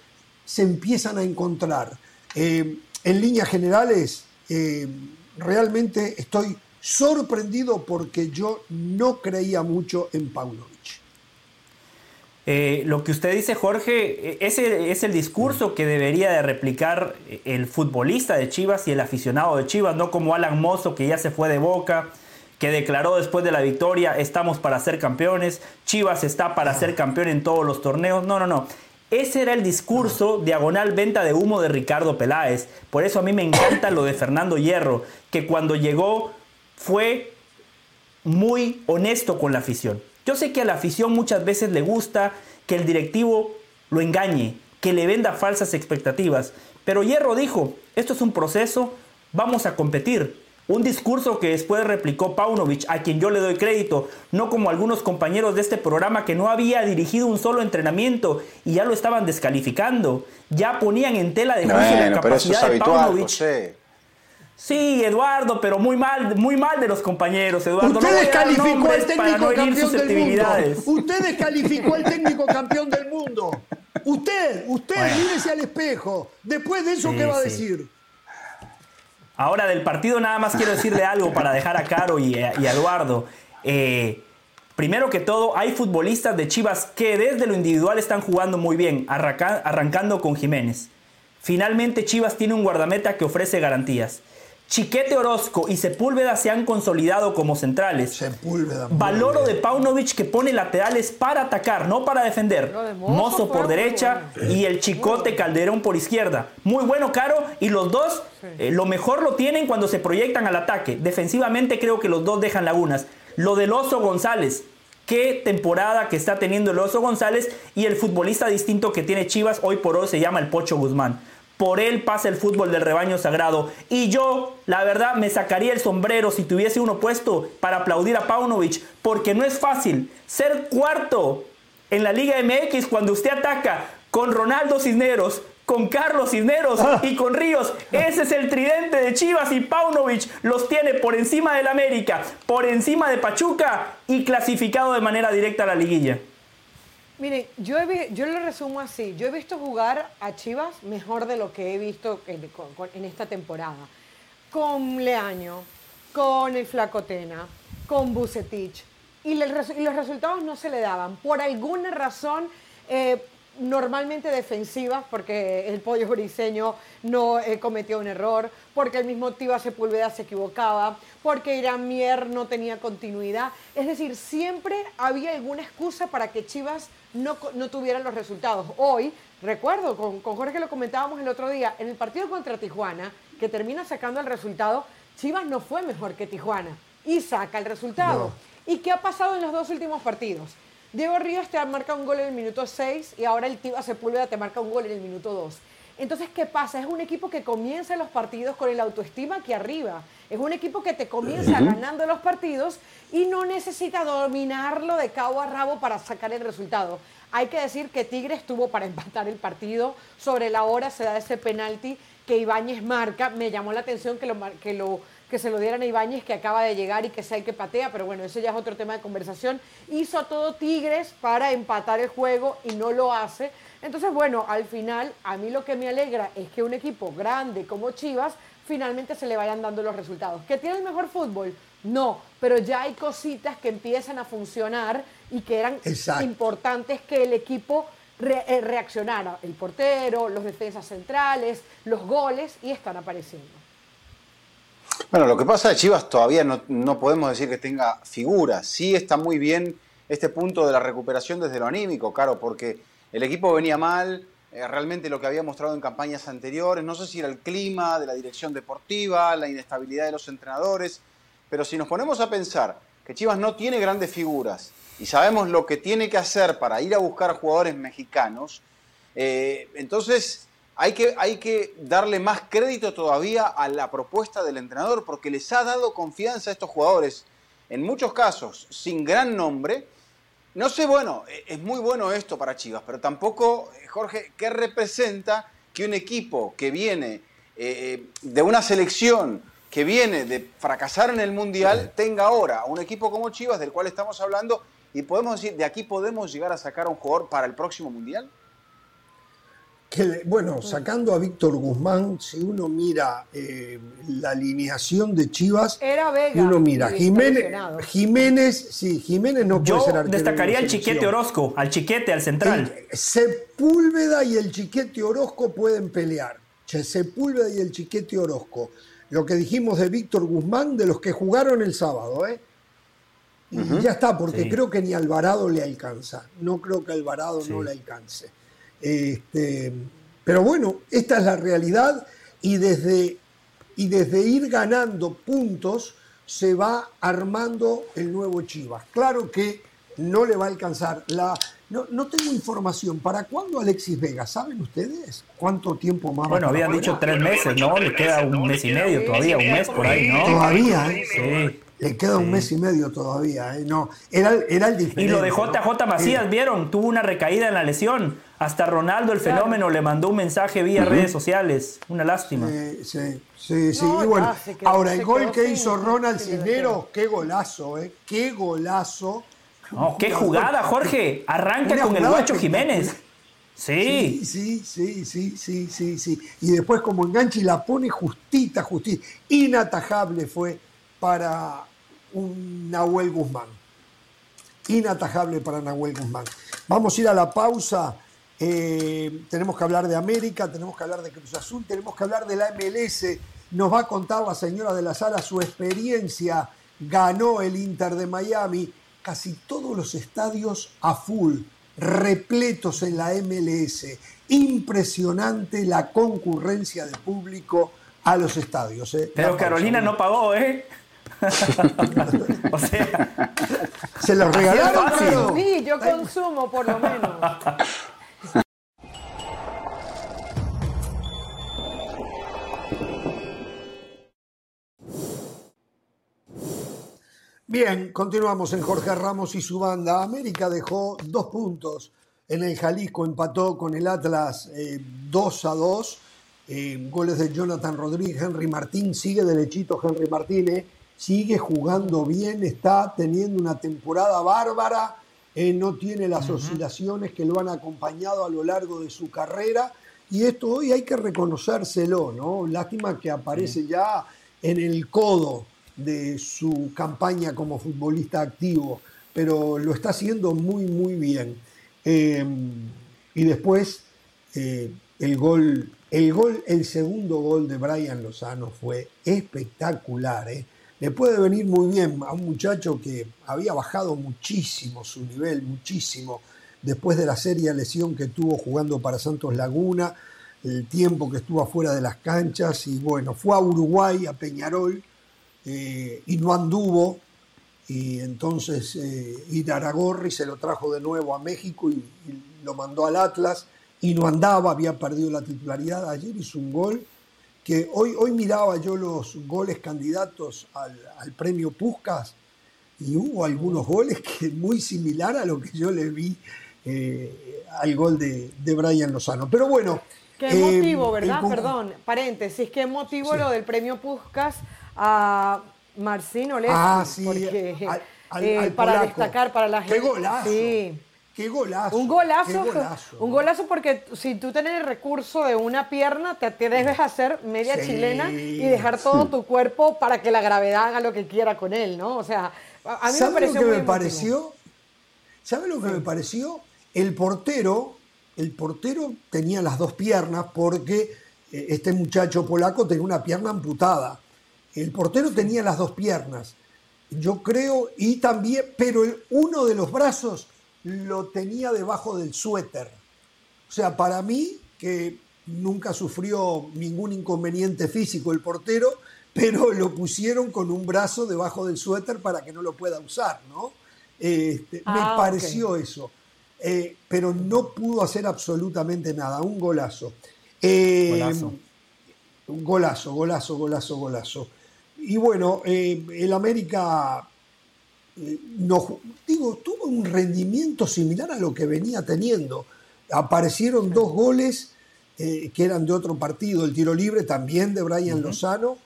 se empiezan a encontrar. Eh, en líneas generales, eh, realmente estoy sorprendido porque yo no creía mucho en Paunovic. Eh, lo que usted dice, Jorge, eh, ese es el discurso que debería de replicar el futbolista de Chivas y el aficionado de Chivas, no como Alan Mozo, que ya se fue de boca, que declaró después de la victoria, estamos para ser campeones, Chivas está para ser campeón en todos los torneos. No, no, no. Ese era el discurso diagonal venta de humo de Ricardo Peláez. Por eso a mí me encanta lo de Fernando Hierro, que cuando llegó fue muy honesto con la afición. Yo sé que a la afición muchas veces le gusta que el directivo lo engañe, que le venda falsas expectativas. Pero Hierro dijo, esto es un proceso, vamos a competir. Un discurso que después replicó Paunovic, a quien yo le doy crédito, no como algunos compañeros de este programa que no había dirigido un solo entrenamiento y ya lo estaban descalificando. Ya ponían en tela de juicio la capacidad de Paunovic. Sí, Eduardo, pero muy mal, muy mal de los compañeros, Eduardo. Usted descalificó al técnico campeón del mundo. Usted descalificó al técnico campeón del mundo. Usted, usted, mírese al espejo. Después de eso, ¿qué va a decir? Ahora, del partido nada más quiero decirle algo para dejar a Caro y a, Eduardo. Eh, primero que todo, hay futbolistas de Chivas que desde lo individual están jugando muy bien, arrancando con Jiménez. Finalmente, Chivas tiene un guardameta que ofrece garantías. Chiquete Orozco y Sepúlveda se han consolidado como centrales. Sepúlveda. Valoro de Paunovic que pone laterales para atacar, no para defender. Mozo, por derecha y el Chicote Calderón por izquierda. Muy bueno, Caro. Y los dos, eh, lo mejor lo tienen cuando se proyectan al ataque. Defensivamente creo que los dos dejan lagunas. Lo del Oso González. Qué temporada que está teniendo el Oso González y el futbolista distinto que tiene Chivas hoy por hoy se llama el Pocho Guzmán. Por él pasa el fútbol del rebaño sagrado. Y yo, la verdad, me sacaría el sombrero si tuviese uno puesto para aplaudir a Paunovic, porque no es fácil ser cuarto en la Liga MX cuando usted ataca con Ronaldo Cisneros, con Carlos Cisneros ah. y con Ríos. Ese es el tridente de Chivas y Paunovic los tiene por encima del América, por encima de Pachuca y clasificado de manera directa a la liguilla. Mire, yo, yo lo resumo así. Yo he visto jugar a Chivas mejor de lo que he visto en, esta temporada. Con Leaño, con el Flacotena, con Bucetich. Y, los resultados no se le daban. Por alguna razón, eh, normalmente defensivas, porque el pollo briseño no eh, cometió un error, porque el mismo Tiva Sepúlveda se equivocaba, porque Irán Mier no tenía continuidad. Es decir, siempre había alguna excusa para que Chivas no, no tuvieran los resultados. Hoy, recuerdo, con, con Jorge lo comentábamos el otro día, en el partido contra Tijuana, que termina sacando el resultado, Chivas no fue mejor que Tijuana y saca el resultado. ¿Y qué ha pasado en los dos últimos partidos? Diego Ríos te marca un gol en el minuto 6 y ahora el Tiva Sepúlveda te marca un gol en el minuto 2. Entonces, ¿qué pasa? Es un equipo que comienza los partidos con el autoestima aquí arriba. Es un equipo que te comienza ganando los partidos y no necesita dominarlo de cabo a rabo para sacar el resultado. Hay que decir que Tigres tuvo para empatar el partido. Sobre la hora se da ese penalti que Ibáñez marca. Me llamó la atención que lo, que lo que se lo dieran a Ibáñez que acaba de llegar y que sea el que patea, pero bueno, eso ya es otro tema de conversación. Hizo todo Tigres para empatar el juego y no lo hace. Entonces, bueno, al final a mí lo que me alegra es que un equipo grande como Chivas finalmente se le vayan dando los resultados. ¿Que tiene el mejor fútbol? No, pero ya hay cositas que empiezan a funcionar y que eran importantes que el equipo eh, reaccionara. El portero, los defensas centrales, los goles y están apareciendo. Bueno, lo que pasa de Chivas todavía no, podemos decir que tenga figuras. Sí está muy bien este punto de la recuperación desde lo anímico, claro, porque el equipo venía mal, eh, realmente lo que había mostrado en campañas anteriores, no sé si era el clima de la dirección deportiva, la inestabilidad de los entrenadores, pero si nos ponemos a pensar que Chivas no tiene grandes figuras y sabemos lo que tiene que hacer para ir a buscar jugadores mexicanos, eh, entonces hay que, hay que darle más crédito todavía a la propuesta del entrenador porque les ha dado confianza a estos jugadores, en muchos casos sin gran nombre. No sé, bueno, e, es muy bueno esto para Chivas, pero tampoco, eh, Jorge, ¿qué representa que un equipo que viene eh, eh, de una selección que viene de fracasar en el Mundial tenga ahora un equipo como Chivas, del cual estamos hablando, y podemos decir, de aquí podemos llegar a sacar a un jugador para el próximo Mundial? Bueno, sacando a Víctor Guzmán, si uno mira eh, la alineación de Chivas, Era Vega, uno mira Jiménez, Jiménez, sí, Jiménez no puede ser arquero. destacaría al Chiquete Orozco, al Chiquete, al central. Sepúlveda y el Chiquete Orozco pueden pelear. Sepúlveda y el Chiquete Orozco. Lo que dijimos de Víctor Guzmán, de los que jugaron el sábado, ¿eh? Y ya está, porque creo que ni Alvarado le alcanza. No creo que Alvarado no le alcance. Este, pero bueno, esta es la realidad y desde, y desde ir ganando puntos se va armando el nuevo Chivas. Claro que no le va a alcanzar. La, no, no tengo información. ¿Para cuándo Alexis Vega? ¿Saben ustedes cuánto tiempo más? Bueno, habían dicho tres meses, ¿no? Le queda un mes y medio todavía, un mes por ahí, ¿no? Todavía, ¿eh? Sí. Le queda un mes y medio todavía, ¿eh? No, era, era el diferente. Y lo de JJ Macías, ¿vieron? Tuvo una recaída en la lesión. Hasta Ronaldo, el fenómeno, le mandó un mensaje vía redes sociales. Una lástima. Sí, sí, sí. sí. y bueno, ahora el gol que hizo Ronald Cisneros, qué golazo, ¿eh? Qué golazo. No, qué jugada, Jorge. Arranca con el Guacho Jiménez. Sí. Sí, sí, sí, sí, sí, sí, Y después como enganche y la pone justita, justita. Inatajable fue para un Nahuel Guzmán. Inatajable para Nahuel Guzmán. Vamos a ir a la pausa. Eh, tenemos que hablar de América, tenemos que hablar de Cruz Azul, tenemos que hablar de la MLS. Nos va a contar la señora de la sala su experiencia. Ganó el Inter de Miami. Casi todos los estadios a full, repletos en la MLS. Impresionante la concurrencia de público a los estadios. ¿eh? Pero Carolina no pagó, ¿eh? o sea, se los regalaron. Sí, yo consumo por lo menos. Bien, continuamos en Jorge Ramos y su banda. América dejó dos puntos. En el Jalisco, empató con el Atlas 2 eh, a 2. Eh, goles de Jonathan Rodríguez, Henry Martín, sigue derechito Henry Martínez. Sigue jugando bien, está teniendo una temporada bárbara, eh, no tiene las oscilaciones que lo han acompañado a lo largo de su carrera. Y esto hoy hay que reconocérselo, ¿no? Lástima que aparece ya en el codo de su campaña como futbolista activo, pero lo está haciendo muy, muy bien. Em, y después eh, el gol, el gol, el segundo gol de Brian Lozano fue espectacular, ¿eh? le puede venir muy bien a un muchacho que había bajado muchísimo su nivel, muchísimo, después de la seria lesión que tuvo jugando para Santos Laguna, el tiempo que estuvo afuera de las canchas y bueno, fue a Uruguay, a Peñarol, eh, y no anduvo, y entonces eh, Iraragorri se lo trajo de nuevo a México y, lo mandó al Atlas, y no andaba, había perdido la titularidad. Ayer hizo un gol que hoy, hoy miraba yo los goles candidatos al, premio Puscas y hubo algunos goles que muy similar a lo que yo le vi eh, al gol de, de Brian Lozano. Pero bueno, Qué motivo, eh, ¿verdad? Perdón, paréntesis, qué motivo lo del premio Puscas a Marcino Lessi. Ah, sí, porque, eh, para destacar para la gente. Qué golazo. Sí. Qué golazo. Un golazo, un golazo porque si tú tienes el recurso de una pierna, te, debes hacer media chilena y dejar todo tu cuerpo para que la gravedad haga lo que quiera con él, ¿no? O sea, a mí me pareció lo que me pareció? ¿Sabe lo que me pareció? El portero el portero tenía las dos piernas porque eh, este muchacho polaco tenía una pierna amputada. El portero tenía las dos piernas. Yo creo, y también, pero uno de los brazos lo tenía debajo del suéter. O sea, para mí, que nunca sufrió ningún inconveniente físico el portero, pero lo pusieron con un brazo debajo del suéter para que no lo pueda usar, ¿no? Este, me ah, pareció eso. Eh, pero no pudo hacer absolutamente nada. Un golazo. Eh, golazo. Un golazo, golazo, golazo, golazo. Y bueno, eh, el América no, digo, tuvo un rendimiento similar a lo que venía teniendo. Aparecieron dos goles que eran de otro partido. El tiro libre también de Brian Lozano.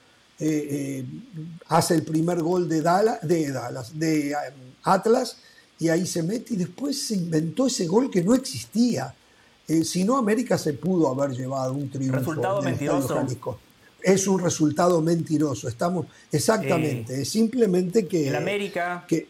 hace el primer gol de, de, Dallas, de Atlas y ahí se mete y después se inventó ese gol que no existía. Eh, si no, América se pudo haber llevado un triunfo. Resultado mentiroso. Es un resultado mentiroso. Estamos exactamente. Eh, es simplemente que. En América. Que,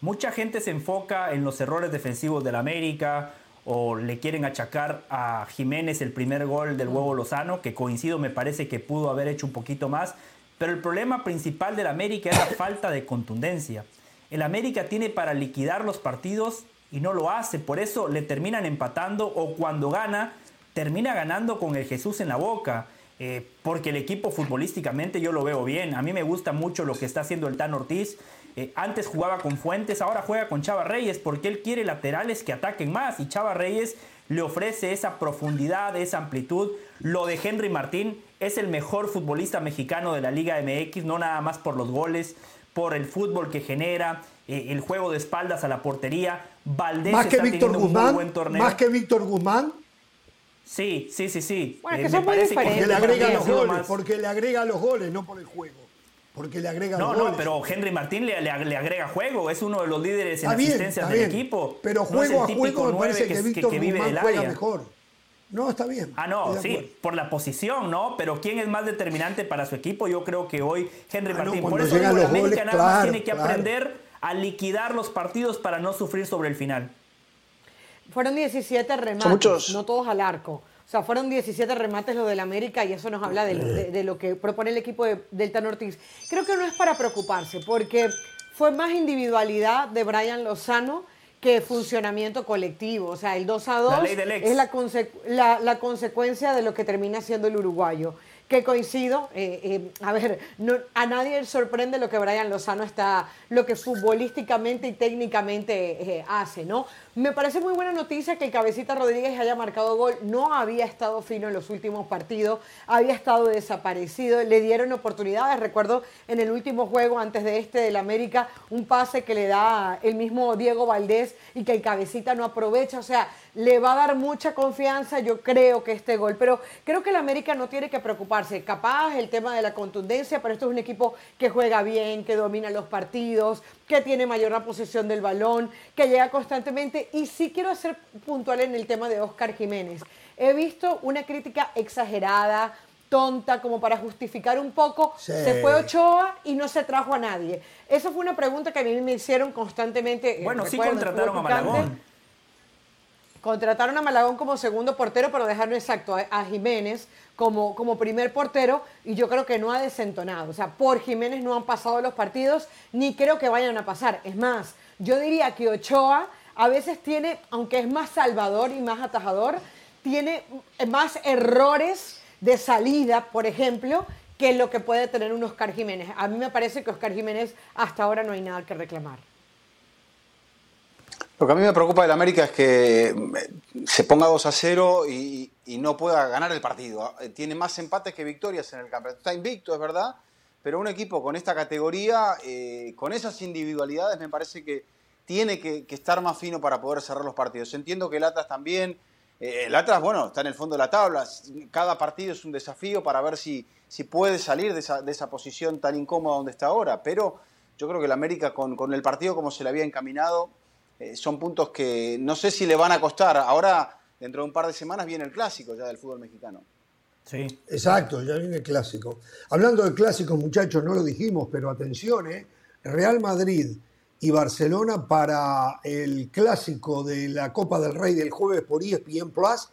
mucha gente se enfoca en los errores defensivos del América o le quieren achacar a Jiménez el primer gol del huevo Lozano, que coincido, me parece que pudo haber hecho un poquito más. Pero el problema principal del América es la falta de contundencia. El América tiene para liquidar los partidos y no lo hace. Por eso le terminan empatando o cuando gana, termina ganando con el Jesús en la boca. Eh, porque el equipo futbolísticamente yo lo veo bien. A mí me gusta mucho lo que está haciendo el Tan Ortiz. Eh, antes jugaba con Fuentes, ahora juega con Chava Reyes porque él quiere laterales que ataquen más y Chava Reyes le ofrece esa profundidad, esa amplitud. Lo de Henry Martín es el mejor futbolista mexicano de la Liga MX, no nada más por los goles, por el fútbol que genera, eh, el juego de espaldas a la portería. Valdés más que Víctor Guzmán, buen torneo. Más que Víctor Guzmán. Sí, sí, sí, sí. Bueno, eh, que son muy porque le agrega los goles, porque le agrega los goles, no por el juego. Porque le agrega no, los goles. No, pero Henry Martín le, le, agrega juego, es uno de los líderes en asistencias del equipo. Pero juego a juego me parece que, Víctor Guzmán juega mejor. No, está bien. Ah, no, sí, por la posición, ¿no? Pero ¿quién es más determinante para su equipo? Yo creo que hoy Henry ah, Martín. por eso digo, la América nada más tiene que aprender a liquidar los partidos para no sufrir sobre el final. Fueron 17 remates, no todos al arco. O sea, fueron 17 remates lo del América y eso nos habla de, lo que propone el equipo de, del Tan Ortiz. Creo que no es para preocuparse, porque fue más individualidad de Brian Lozano que funcionamiento colectivo. O sea, el 2 a 2 es la, la, consecuencia de lo que termina siendo el uruguayo que coincido. Eh, eh, a ver, no, a nadie le sorprende lo que Brian Lozano está, lo que futbolísticamente y técnicamente eh, hace, ¿no? Me parece muy buena noticia que el Cabecita Rodríguez haya marcado gol. No había estado fino en los últimos partidos, había estado desaparecido. Le dieron oportunidades. Recuerdo en el último juego, antes de este del América, un pase que le da el mismo Diego Valdés y que el Cabecita no aprovecha. O sea, le va a dar mucha confianza, yo creo que este gol. Pero creo que el América no tiene que preocuparse. Capaz el tema de la contundencia, pero esto es un equipo que juega bien, que domina los partidos, que tiene mayor la posesión del balón, que llega constantemente. Y sí quiero hacer puntual en el tema de Oscar Jiménez. He visto una crítica exagerada, tonta, como para justificar un poco. Se fue Ochoa y no se trajo a nadie. Esa fue una pregunta que a mí me hicieron constantemente. Eh, bueno, sí contrataron a Malagón. Contrataron a Malagón como segundo portero, pero dejaron exacto a, Jiménez como, como primer portero y yo creo que no ha desentonado. O sea, por Jiménez no han pasado los partidos, ni creo que vayan a pasar. Es más, yo diría que Ochoa a veces tiene, aunque es más salvador y más atajador, tiene más errores de salida, por ejemplo, que lo que puede tener un Oscar Jiménez. A mí me parece que Oscar Jiménez hasta ahora no hay nada que reclamar. Lo que a mí me preocupa del América es que eh, se ponga 2 a 0 y, no pueda ganar el partido. Eh, tiene más empates que victorias en el campeonato. Está invicto, es verdad, pero un equipo con esta categoría, eh, con esas individualidades, me parece que tiene que, estar más fino para poder cerrar los partidos. Entiendo que el Atlas también. el Atlas, bueno, está en el fondo de la tabla. Cada partido es un desafío para ver si, si puede salir de esa, de esa posición tan incómoda donde está ahora. Pero yo creo que el América, con, con el partido como se le había encaminado, eh, son puntos que no sé si le van a costar. Ahora, dentro de un par de semanas, viene el clásico ya del fútbol mexicano. Sí. Exacto, ya viene el clásico. Hablando de clásicos, muchachos, no lo dijimos, pero atención, ¿eh? Real Madrid y Barcelona para el clásico de la Copa del Rey del jueves por ESPN Plus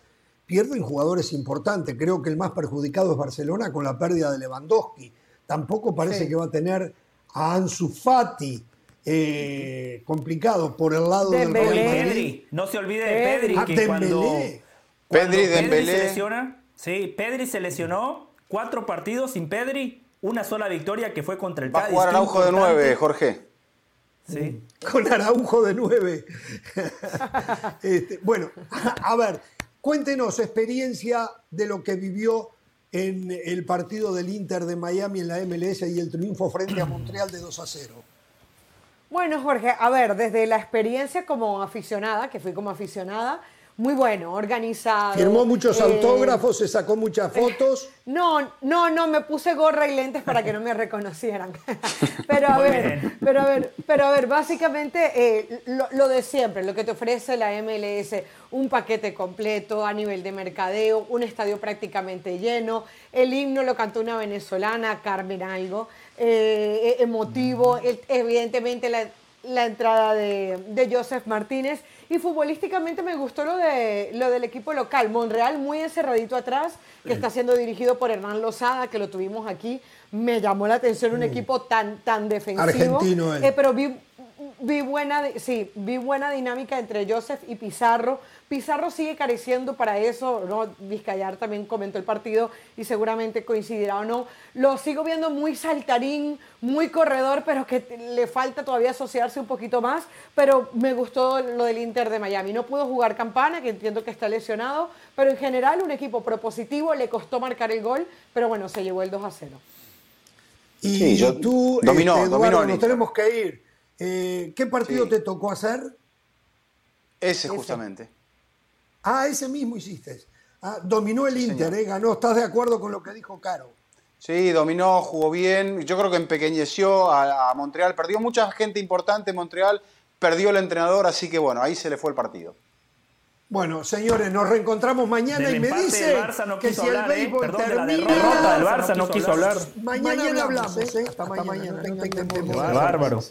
pierden jugadores importantes. Creo que el más perjudicado es Barcelona con la pérdida de Lewandowski. Tampoco parece que va a tener a Ansu Fati eh, complicado por el lado del Real Madrid. No se olvide de Pedri, ah, que cuando, Pedri, Pedri se lesiona, sí, Pedri se lesionó, cuatro partidos sin Pedri, una sola victoria que fue contra el Va a jugar Araujo de nueve, Jorge. Sí. Con Araujo de nueve. Este, bueno, a ver, cuéntenos experiencia de lo que vivió en el partido del Inter de Miami en la MLS y el triunfo frente a Montreal de 2 a 0. Bueno, Jorge, a ver, desde la experiencia como aficionada, que fui como aficionada, muy bueno, organizado. Firmó muchos eh, autógrafos, se sacó muchas fotos. No, no, no, me puse gorra y lentes para que no me reconocieran. pero a ver, pero a ver, pero a ver, básicamente eh, lo, de siempre, lo que te ofrece la MLS, un paquete completo a nivel de mercadeo, un estadio prácticamente lleno, el himno lo cantó una venezolana, Carmen Algo. Eh, emotivo, evidentemente la, la entrada de, de, Joseph Martínez. Y futbolísticamente me gustó lo, de, lo del equipo local, Monreal muy encerradito atrás, que está siendo dirigido por Hernán Lozada, que lo tuvimos aquí, me llamó la atención un equipo tan, tan defensivo. Argentino eh, pero vi, vi buena, sí, vi buena dinámica entre Joseph y Pizarro. Pizarro sigue careciendo para eso, ¿no? Vizcayar también comentó el partido y seguramente coincidirá o no. Lo sigo viendo muy saltarín, muy corredor, pero que le falta todavía asociarse un poquito más. Pero me gustó lo del Inter de Miami. No pudo jugar Campana, que entiendo que está lesionado, pero en general un equipo propositivo, le costó marcar el gol, pero bueno, se llevó el 2 a 0. Y tú, dominó, este, Eduardo, nos tenemos que ir. Eh, ¿Qué partido te tocó hacer? Ese, justamente. Ah, ese mismo hiciste. Ah, dominó el Inter, eh, ganó. ¿Estás de acuerdo con lo que dijo Caro? Sí, dominó, jugó bien. Yo creo que empequeñeció a, Montreal. Perdió mucha gente importante en Montreal. Perdió el entrenador, así que bueno, ahí se le fue el partido. Bueno, señores, nos reencontramos mañana y me dice que si el ¿eh? béisbol termina... De la derrota del Barça no quiso hablar. Mañana, hablamos, ¿eh? Hasta, mañana. Bárbaro.